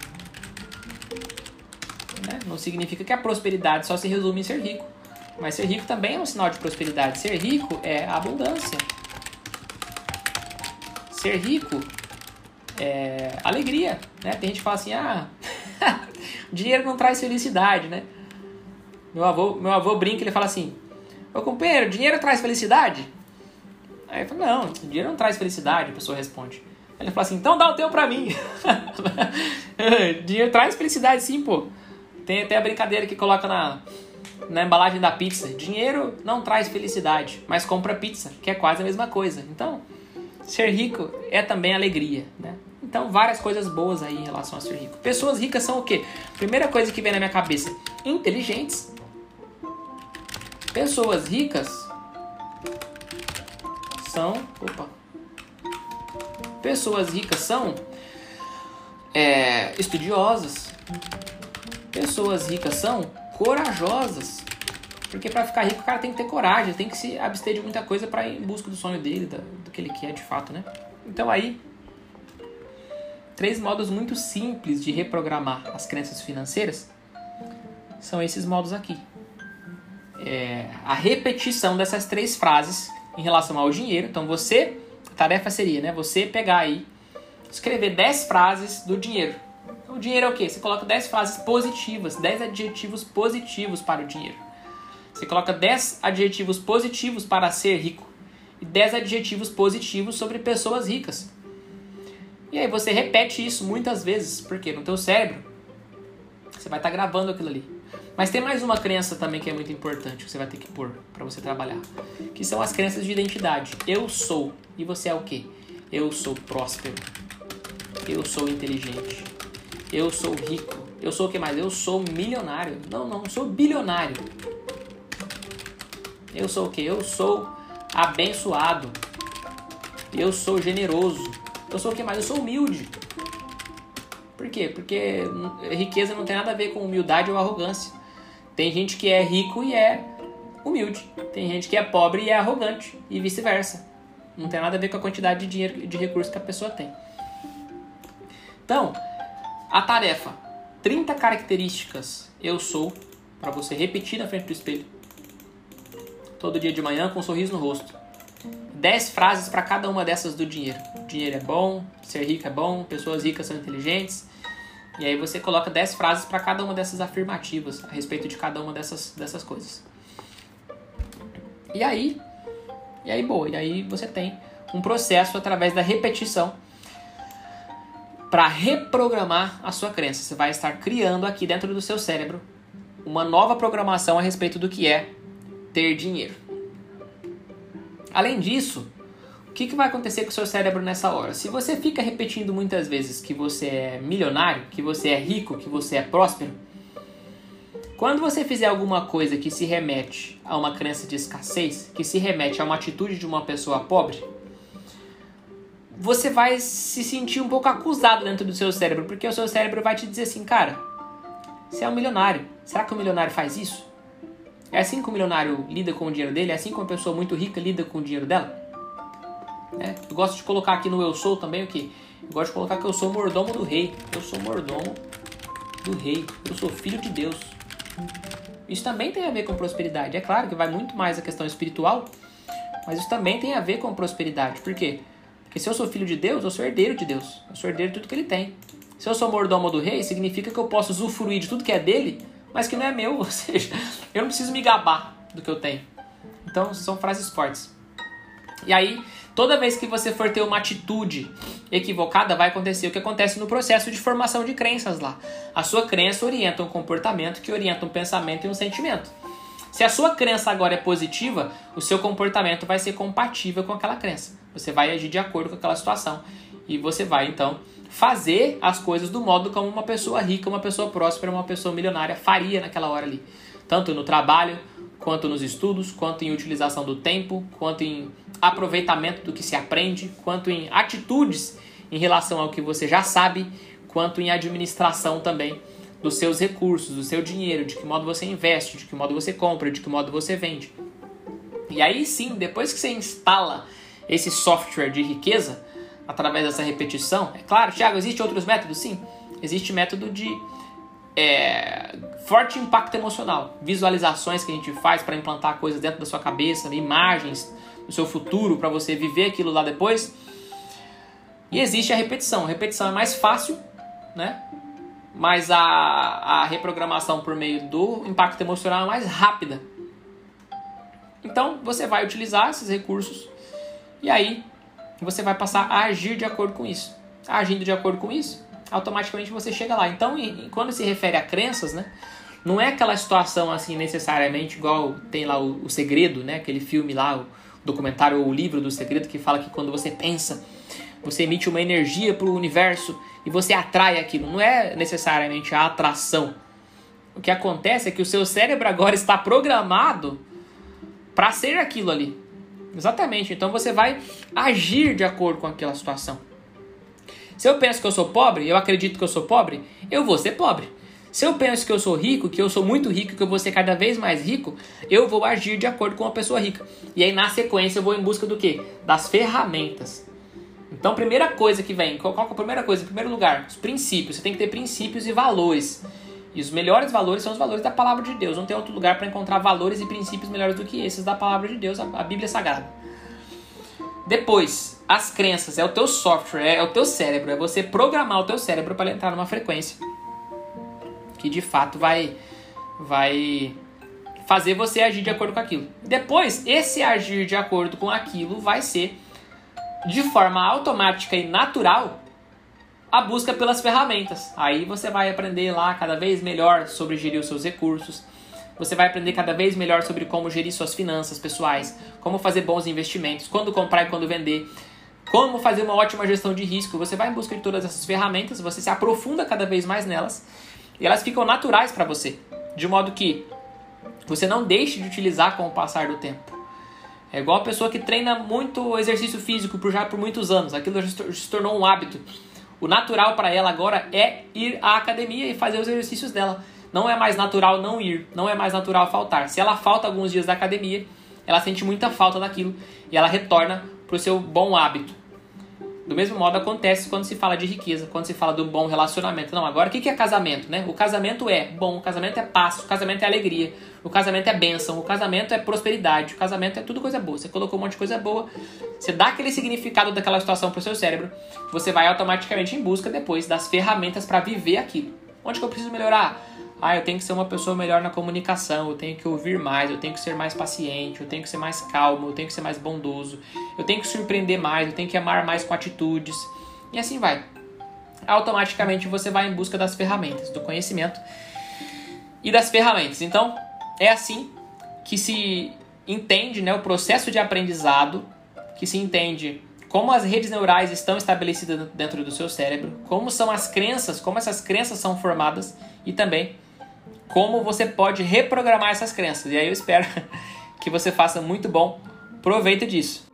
Né? Não significa que a prosperidade só se resume em ser rico. Mas ser rico também é um sinal de prosperidade. Ser rico é abundância. Ser rico é alegria. Né? Tem gente que fala assim: ah, dinheiro não traz felicidade. Né? Meu avô, meu avô brinca ele fala assim: Ô companheiro, dinheiro traz felicidade? Aí eu falo: não, dinheiro não traz felicidade. A pessoa responde: ele fala assim, então dá o teu pra mim. Dinheiro traz felicidade sim, pô. Tem até a brincadeira que coloca na, na embalagem da pizza. Dinheiro não traz felicidade, mas compra pizza, que é quase a mesma coisa. Então, ser rico é também alegria, né? Então, várias coisas boas aí em relação a ser rico. Pessoas ricas são o quê? Primeira coisa que vem na minha cabeça: inteligentes. Pessoas ricas são. Opa, Pessoas ricas são é, estudiosas. Pessoas ricas são corajosas. Porque para ficar rico o cara tem que ter coragem, tem que se abster de muita coisa para ir em busca do sonho dele, do, do que ele quer de fato, né? Então aí, três modos muito simples de reprogramar as crenças financeiras são esses modos aqui. É, a repetição dessas três frases em relação ao dinheiro. Então você tarefa seria, né? Você pegar aí, escrever 10 frases do dinheiro. O dinheiro é o quê? Você coloca 10 frases positivas, 10 adjetivos positivos para o dinheiro. Você coloca 10 adjetivos positivos para ser rico e 10 adjetivos positivos sobre pessoas ricas. E aí você repete isso muitas vezes, porque no teu cérebro você vai estar gravando aquilo ali. Mas tem mais uma crença também que é muito importante que você vai ter que pôr para você trabalhar, que são as crenças de identidade. Eu sou. E você é o quê? Eu sou próspero. Eu sou inteligente. Eu sou rico. Eu sou o que mais? Eu sou milionário. Não, não, sou bilionário. Eu sou o que? Eu sou abençoado. Eu sou generoso. Eu sou o que mais? Eu sou humilde. Por quê? Porque riqueza não tem nada a ver com humildade ou arrogância. Tem gente que é rico e é humilde. Tem gente que é pobre e é arrogante. E vice-versa. Não tem nada a ver com a quantidade de dinheiro de recursos que a pessoa tem. Então, a tarefa: 30 características eu sou para você repetir na frente do espelho. Todo dia de manhã com um sorriso no rosto. 10 frases para cada uma dessas do dinheiro. Dinheiro é bom, ser rico é bom, pessoas ricas são inteligentes. E aí você coloca 10 frases para cada uma dessas afirmativas a respeito de cada uma dessas, dessas coisas. E aí, e aí boa, e aí você tem um processo através da repetição para reprogramar a sua crença. Você vai estar criando aqui dentro do seu cérebro uma nova programação a respeito do que é ter dinheiro. Além disso, que, que vai acontecer com o seu cérebro nessa hora? Se você fica repetindo muitas vezes que você é milionário, que você é rico, que você é próspero, quando você fizer alguma coisa que se remete a uma crença de escassez, que se remete a uma atitude de uma pessoa pobre, você vai se sentir um pouco acusado dentro do seu cérebro, porque o seu cérebro vai te dizer assim, cara, você é um milionário. Será que o milionário faz isso? É assim que o milionário lida com o dinheiro dele? É assim que uma pessoa muito rica lida com o dinheiro dela? É, eu gosto de colocar aqui no eu sou também o que? Eu gosto de colocar que eu sou mordomo do rei. Eu sou mordomo do rei. Eu sou filho de Deus. Isso também tem a ver com prosperidade. É claro que vai muito mais a questão espiritual, mas isso também tem a ver com prosperidade. Por quê? Porque se eu sou filho de Deus, eu sou herdeiro de Deus. Eu sou herdeiro de tudo que ele tem. Se eu sou mordomo do rei, significa que eu posso usufruir de tudo que é dele, mas que não é meu. Ou seja, eu não preciso me gabar do que eu tenho. Então, são frases fortes. E aí, toda vez que você for ter uma atitude equivocada, vai acontecer o que acontece no processo de formação de crenças lá. A sua crença orienta um comportamento que orienta um pensamento e um sentimento. Se a sua crença agora é positiva, o seu comportamento vai ser compatível com aquela crença. Você vai agir de acordo com aquela situação e você vai então fazer as coisas do modo como uma pessoa rica, uma pessoa próspera, uma pessoa milionária faria naquela hora ali, tanto no trabalho, quanto nos estudos, quanto em utilização do tempo, quanto em aproveitamento do que se aprende, quanto em atitudes em relação ao que você já sabe, quanto em administração também dos seus recursos, do seu dinheiro, de que modo você investe, de que modo você compra, de que modo você vende. E aí sim, depois que você instala esse software de riqueza, através dessa repetição, é claro, Thiago, existe outros métodos? Sim, existe método de é, forte impacto emocional, visualizações que a gente faz para implantar coisas dentro da sua cabeça, imagens do seu futuro para você viver aquilo lá depois. E existe a repetição. A repetição é mais fácil, né? mas a, a reprogramação por meio do impacto emocional é mais rápida. Então você vai utilizar esses recursos e aí você vai passar a agir de acordo com isso. Agindo de acordo com isso, automaticamente você chega lá. Então, quando se refere a crenças, né, não é aquela situação assim necessariamente igual tem lá o, o segredo, né, aquele filme lá, o documentário ou livro do segredo que fala que quando você pensa você emite uma energia para o universo e você atrai aquilo. Não é necessariamente a atração. O que acontece é que o seu cérebro agora está programado para ser aquilo ali. Exatamente. Então você vai agir de acordo com aquela situação. Se eu penso que eu sou pobre, eu acredito que eu sou pobre, eu vou ser pobre. Se eu penso que eu sou rico, que eu sou muito rico, que eu vou ser cada vez mais rico, eu vou agir de acordo com uma pessoa rica. E aí, na sequência, eu vou em busca do quê? Das ferramentas então, primeira coisa que vem, qual, qual é a primeira coisa? Em primeiro lugar, os princípios. Você tem que ter princípios e valores. E os melhores valores são os valores da palavra de Deus. Não tem outro lugar para encontrar valores e princípios melhores do que esses da palavra de Deus, a, Bíblia Sagrada. Depois, as crenças é o teu software, é o teu cérebro, é você programar o teu cérebro para entrar numa frequência que de fato vai vai fazer você agir de acordo com aquilo. Depois, esse agir de acordo com aquilo vai ser de forma automática e natural a busca pelas ferramentas. Aí você vai aprender lá cada vez melhor sobre gerir os seus recursos. Você vai aprender cada vez melhor sobre como gerir suas finanças pessoais, como fazer bons investimentos, quando comprar e quando vender, como fazer uma ótima gestão de risco. Você vai em busca de todas essas ferramentas, você se aprofunda cada vez mais nelas e elas ficam naturais para você, de modo que você não deixe de utilizar com o passar do tempo. É igual a pessoa que treina muito exercício físico por já por muitos anos. Aquilo já se tornou um hábito. O natural para ela agora é ir à academia e fazer os exercícios dela. Não é mais natural não ir, não é mais natural faltar. Se ela falta alguns dias da academia, ela sente muita falta daquilo e ela retorna para o seu bom hábito. Do mesmo modo acontece quando se fala de riqueza, quando se fala do bom relacionamento. Não, agora o que é casamento, né? O casamento é bom, o casamento é paz, o casamento é alegria, o casamento é bênção, o casamento é prosperidade, o casamento é tudo coisa boa. Você colocou um monte de coisa boa, você dá aquele significado daquela situação pro seu cérebro, você vai automaticamente em busca depois das ferramentas para viver aquilo. Onde que eu preciso melhorar? Ah, eu tenho que ser uma pessoa melhor na comunicação, eu tenho que ouvir mais, eu tenho que ser mais paciente, eu tenho que ser mais calmo, eu tenho que ser mais bondoso, eu tenho que surpreender mais, eu tenho que amar mais com atitudes. E assim vai. Automaticamente você vai em busca das ferramentas, do conhecimento e das ferramentas. Então, é assim que se entende né, o processo de aprendizado, que se entende como as redes neurais estão estabelecidas dentro do seu cérebro, como são as crenças, como essas crenças são formadas e também como você pode reprogramar essas crenças. E aí eu espero que você faça muito bom proveito disso.